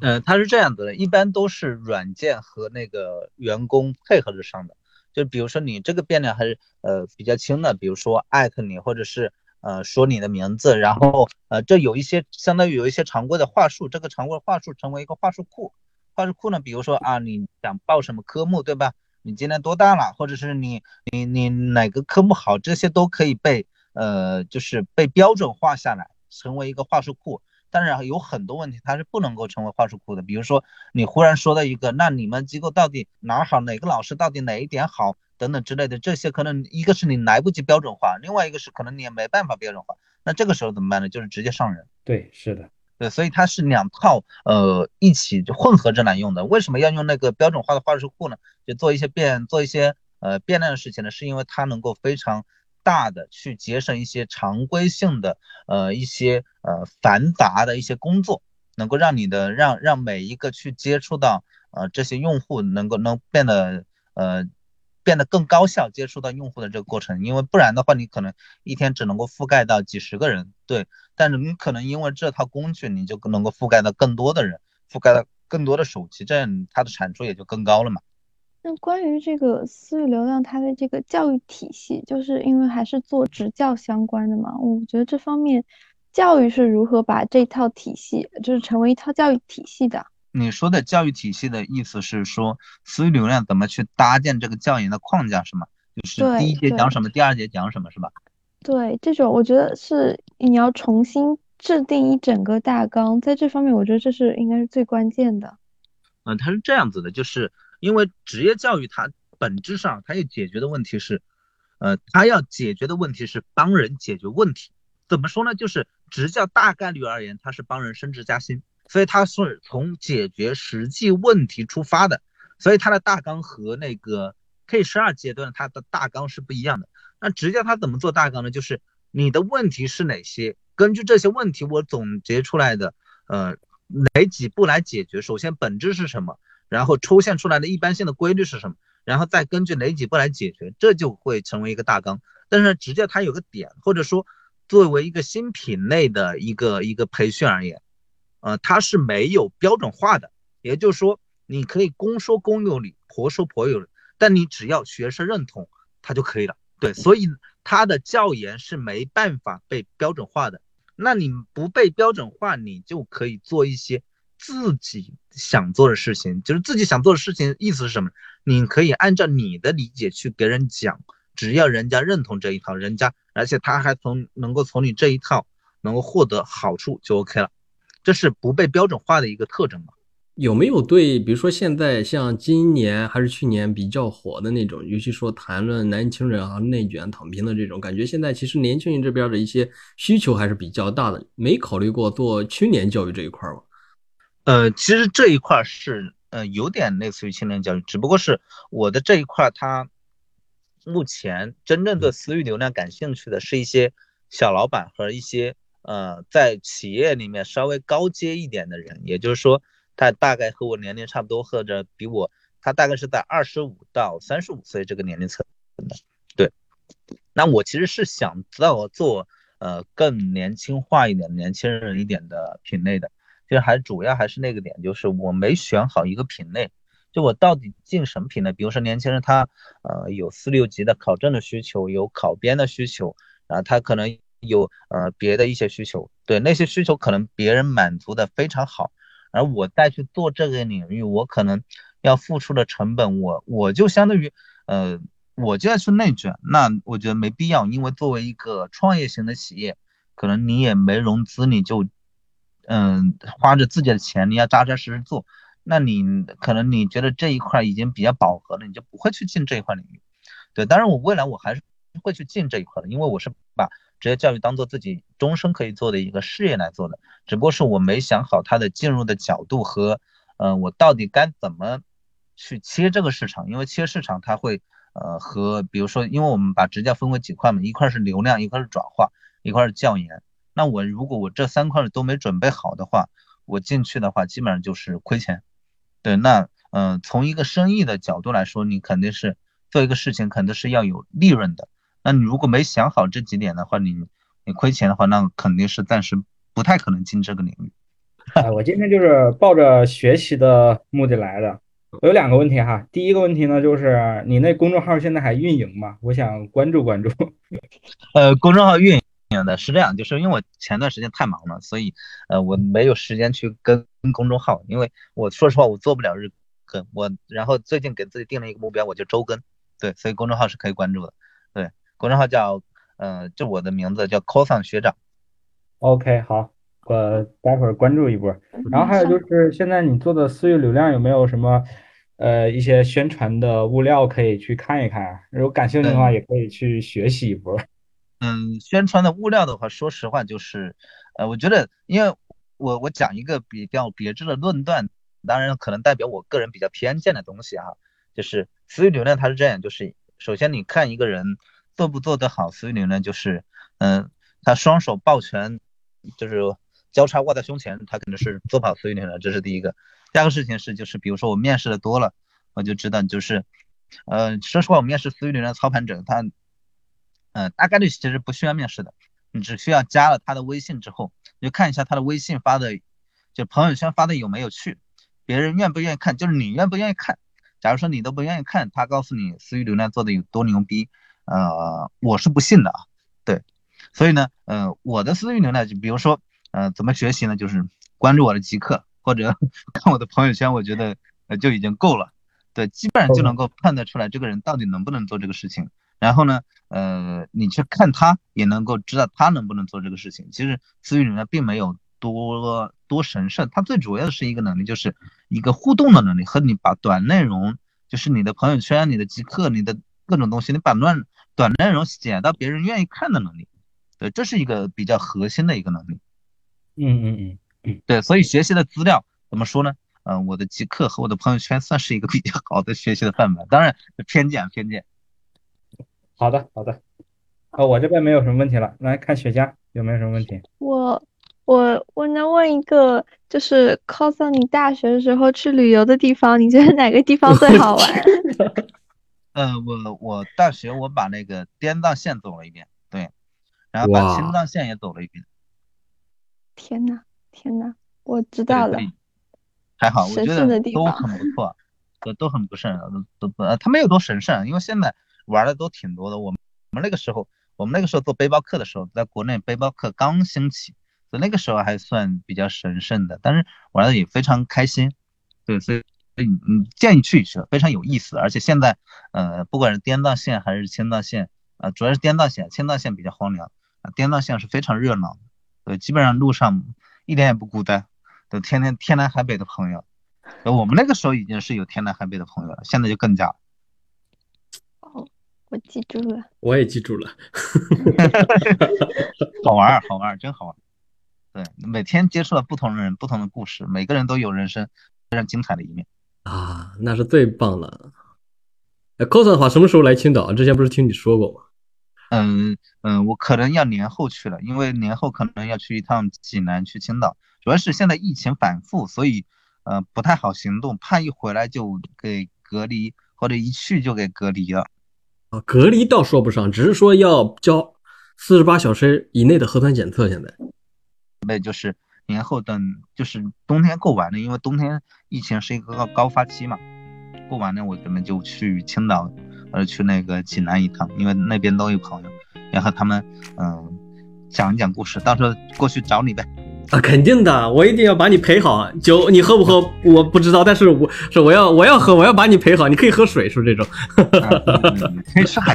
呃，它是这样子的，一般都是软件和那个员工配合着上的。就比如说你这个变量还是呃比较轻的，比如说艾特你，或者是呃说你的名字，然后呃这有一些相当于有一些常规的话术，这个常规话术成为一个话术库。话术库呢，比如说啊你想报什么科目，对吧？你今年多大了？或者是你你你哪个科目好，这些都可以被呃就是被标准化下来，成为一个话术库。但是有很多问题，它是不能够成为话术库的。比如说，你忽然说到一个，那你们机构到底哪好？哪个老师到底哪一点好？等等之类的，这些可能一个是你来不及标准化，另外一个是可能你也没办法标准化。那这个时候怎么办呢？就是直接上人。对，是的，对，所以它是两套呃一起就混合着来用的。为什么要用那个标准化的话术库呢？就做一些变做一些呃变量的事情呢？是因为它能够非常大的去节省一些常规性的呃一些呃繁杂的一些工作，能够让你的让让每一个去接触到呃这些用户能够能变得呃。变得更高效，接触到用户的这个过程，因为不然的话，你可能一天只能够覆盖到几十个人，对。但是你可能因为这套工具，你就能够覆盖到更多的人，覆盖到更多的手机，这样它的产出也就更高了嘛。那关于这个私域流量，它的这个教育体系，就是因为还是做职教相关的嘛，我觉得这方面教育是如何把这套体系，就是成为一套教育体系的。你说的教育体系的意思是说，私域流量怎么去搭建这个教研的框架是吗？就是第一节讲什么，第二节讲什么是吧？对，这种我觉得是你要重新制定一整个大纲，在这方面我觉得这是应该是最关键的。嗯，它是这样子的，就是因为职业教育它本质上它要解决的问题是，呃，它要解决的问题是帮人解决问题。怎么说呢？就是职教大概率而言，它是帮人升职加薪。所以它是从解决实际问题出发的，所以它的大纲和那个 K 十二阶段它的大纲是不一样的。那直接它怎么做大纲呢？就是你的问题是哪些？根据这些问题我总结出来的，呃，哪几步来解决？首先本质是什么？然后出现出来的一般性的规律是什么？然后再根据哪几步来解决？这就会成为一个大纲。但是直接它有个点，或者说作为一个新品类的一个一个培训而言。呃，它是没有标准化的，也就是说，你可以公说公有理，婆说婆有理，但你只要学生认同，它就可以了。对，所以它的教研是没办法被标准化的。那你不被标准化，你就可以做一些自己想做的事情。就是自己想做的事情，意思是什么？你可以按照你的理解去给人讲，只要人家认同这一套，人家而且他还从能够从你这一套能够获得好处，就 OK 了。这是不被标准化的一个特征嘛？有没有对，比如说现在像今年还是去年比较火的那种，尤其说谈论年轻人啊内卷躺平的这种感觉，现在其实年轻人这边的一些需求还是比较大的，没考虑过做青年教育这一块吗？呃，其实这一块是呃有点类似于青年教育，只不过是我的这一块，它目前真正对私域流量感兴趣的是一些小老板和一些。呃，在企业里面稍微高阶一点的人，也就是说，他大概和我年龄差不多，或者比我，他大概是在二十五到三十五岁这个年龄层的。对，那我其实是想到做呃更年轻化一点、年轻人一点的品类的，其实还主要还是那个点，就是我没选好一个品类，就我到底进什么品类？比如说年轻人他呃有四六级的考证的需求，有考编的需求，然后他可能。有呃别的一些需求，对那些需求可能别人满足的非常好，而我再去做这个领域，我可能要付出的成本，我我就相当于呃我就要去内卷，那我觉得没必要，因为作为一个创业型的企业，可能你也没融资，你就嗯花着自己的钱，你要扎扎实实做，那你可能你觉得这一块已经比较饱和了，你就不会去进这一块领域。对，当然我未来我还是会去进这一块的，因为我是把。职业教育当做自己终身可以做的一个事业来做的，只不过是我没想好它的进入的角度和，呃，我到底该怎么去切这个市场？因为切市场它会，呃，和比如说，因为我们把职教分为几块嘛，一块是流量，一块是转化，一块是教研。那我如果我这三块都没准备好的话，我进去的话基本上就是亏钱。对，那，嗯，从一个生意的角度来说，你肯定是做一个事情肯定是要有利润的。那你如果没想好这几点的话，你你亏钱的话，那肯定是暂时不太可能进这个领域。啊，我今天就是抱着学习的目的来的。我有两个问题哈，第一个问题呢，就是你那公众号现在还运营吗？我想关注关注。呃，公众号运营的是这样，就是因为我前段时间太忙了，所以呃我没有时间去跟公众号，因为我说实话我做不了日更，我然后最近给自己定了一个目标，我就周更。对，所以公众号是可以关注的。对。公众号叫，呃，就我的名字叫 coson 学长。OK，好，我待会儿关注一波。然后还有就是，现在你做的私域流量有没有什么，呃一些宣传的物料可以去看一看，如果感兴趣的话，嗯也可以去学习一波。嗯，宣传的物料的话，说实话就是，呃，我觉得，因为我我讲一个比较别致的论断，当然可能代表我个人比较偏见的东西哈，就是私域流量它是这样，就是首先你看一个人做不做得好私域流量，就是，嗯、他双手抱拳，就是交叉握在胸前，他肯定是做不好私域流量，这是第一个。第二个事情是，就是比如说我面试的多了，我就知道就是，呃，说实话，我面试私域流量操盘者，他。呃，大概率其实不需要面试的，你只需要加了他的微信之后，你就看一下他的微信发的，就朋友圈发的有没有趣，别人愿不愿意看，就是你愿不愿意看。假如说你都不愿意看，他告诉你私域流量做的有多牛逼，呃，我是不信的啊。对，所以呢，呃，我的私域流量就比如说，呃，怎么学习呢？就是关注我的极客或者 看我的朋友圈，我觉得呃就已经够了。对，基本上就能够判断出来这个人到底能不能做这个事情。然后呢，呃，你去看他，也能够知道他能不能做这个事情。其实私域里面并没有多多神圣，它最主要的是一个能力，就是一个互动的能力，和你把短内容，就是你的朋友圈、你的极客、你的各种东西，你把乱短内容写到别人愿意看的能力。对，这是一个比较核心的一个能力。嗯嗯嗯，对，所以学习的资料怎么说呢？嗯、呃，我的极客和我的朋友圈算是一个比较好的学习的范本，当然偏见偏见。好的，好的，哦，我这边没有什么问题了，来看雪茄有没有什么问题？我我我能问一个，就是 cos 你大学的时候去旅游的地方，你觉得哪个地方最好玩？呃，我我大学我把那个滇藏线走了一遍，对，然后把青藏线也走了一遍。天呐，天呐，我知道了。还好，我觉得都都很不错，都都很不甚，都不呃，它没有多神圣，因为现在玩的都挺多的。我们我们那个时候，我们那个时候做背包客的时候，在国内背包客刚兴起，所以那个时候还算比较神圣的，但是玩的也非常开心。对，所以嗯，建议去一去，非常有意思。而且现在呃，不管是滇藏线还是青藏线，啊、呃，主要是滇藏线，青藏线比较荒凉啊，滇藏线是非常热闹，对，基本上路上一点也不孤单。都天天天南海北的朋友，我们那个时候已经是有天南海北的朋友了，现在就更加了。我记住了，我也记住了，好玩儿，好玩儿，真好玩儿。对，每天接触了不同的人，不同的故事，每个人都有人生非常精彩的一面啊，那是最棒的。哎 cos 的话，什么时候来青岛？之前不是听你说过吗？嗯嗯，我可能要年后去了，因为年后可能要去一趟济南，去青岛。主要是现在疫情反复，所以呃不太好行动，怕一回来就给隔离，或者一去就给隔离了。啊，隔离倒说不上，只是说要交四十八小时以内的核酸检测。现在，准备就是年后等，就是冬天过完了，因为冬天疫情是一个高高发期嘛，过完了我准备就去青岛，呃去那个济南一趟，因为那边都有朋友，然后他们嗯讲一讲故事，到时候过去找你呗。啊，肯定的，我一定要把你陪好。酒你喝不喝我不知道，但是我是我要我要喝，我要把你陪好。你可以喝水，是不是这种？可以吃海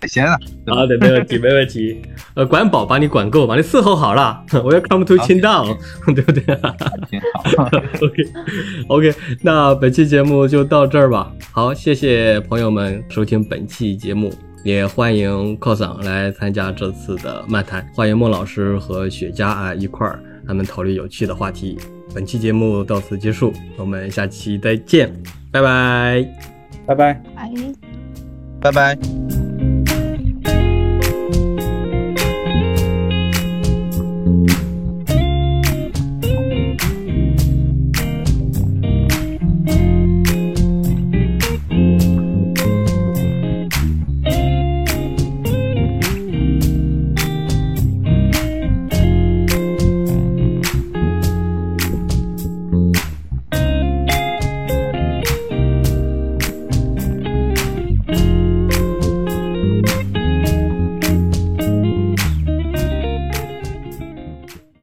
海鲜啊。好的，没问题，没问题。呃，管饱，把你管够，把你伺候好了。我要 come to 青岛，对不对？挺好。OK，OK，那本期节目就到这儿吧。好，谢谢朋友们收听本期节目。也欢迎 cos 来参加这次的漫谈，欢迎孟老师和雪茄啊一块儿，他们讨论有趣的话题。本期节目到此结束，我们下期再见，拜拜，拜拜，拜拜拜。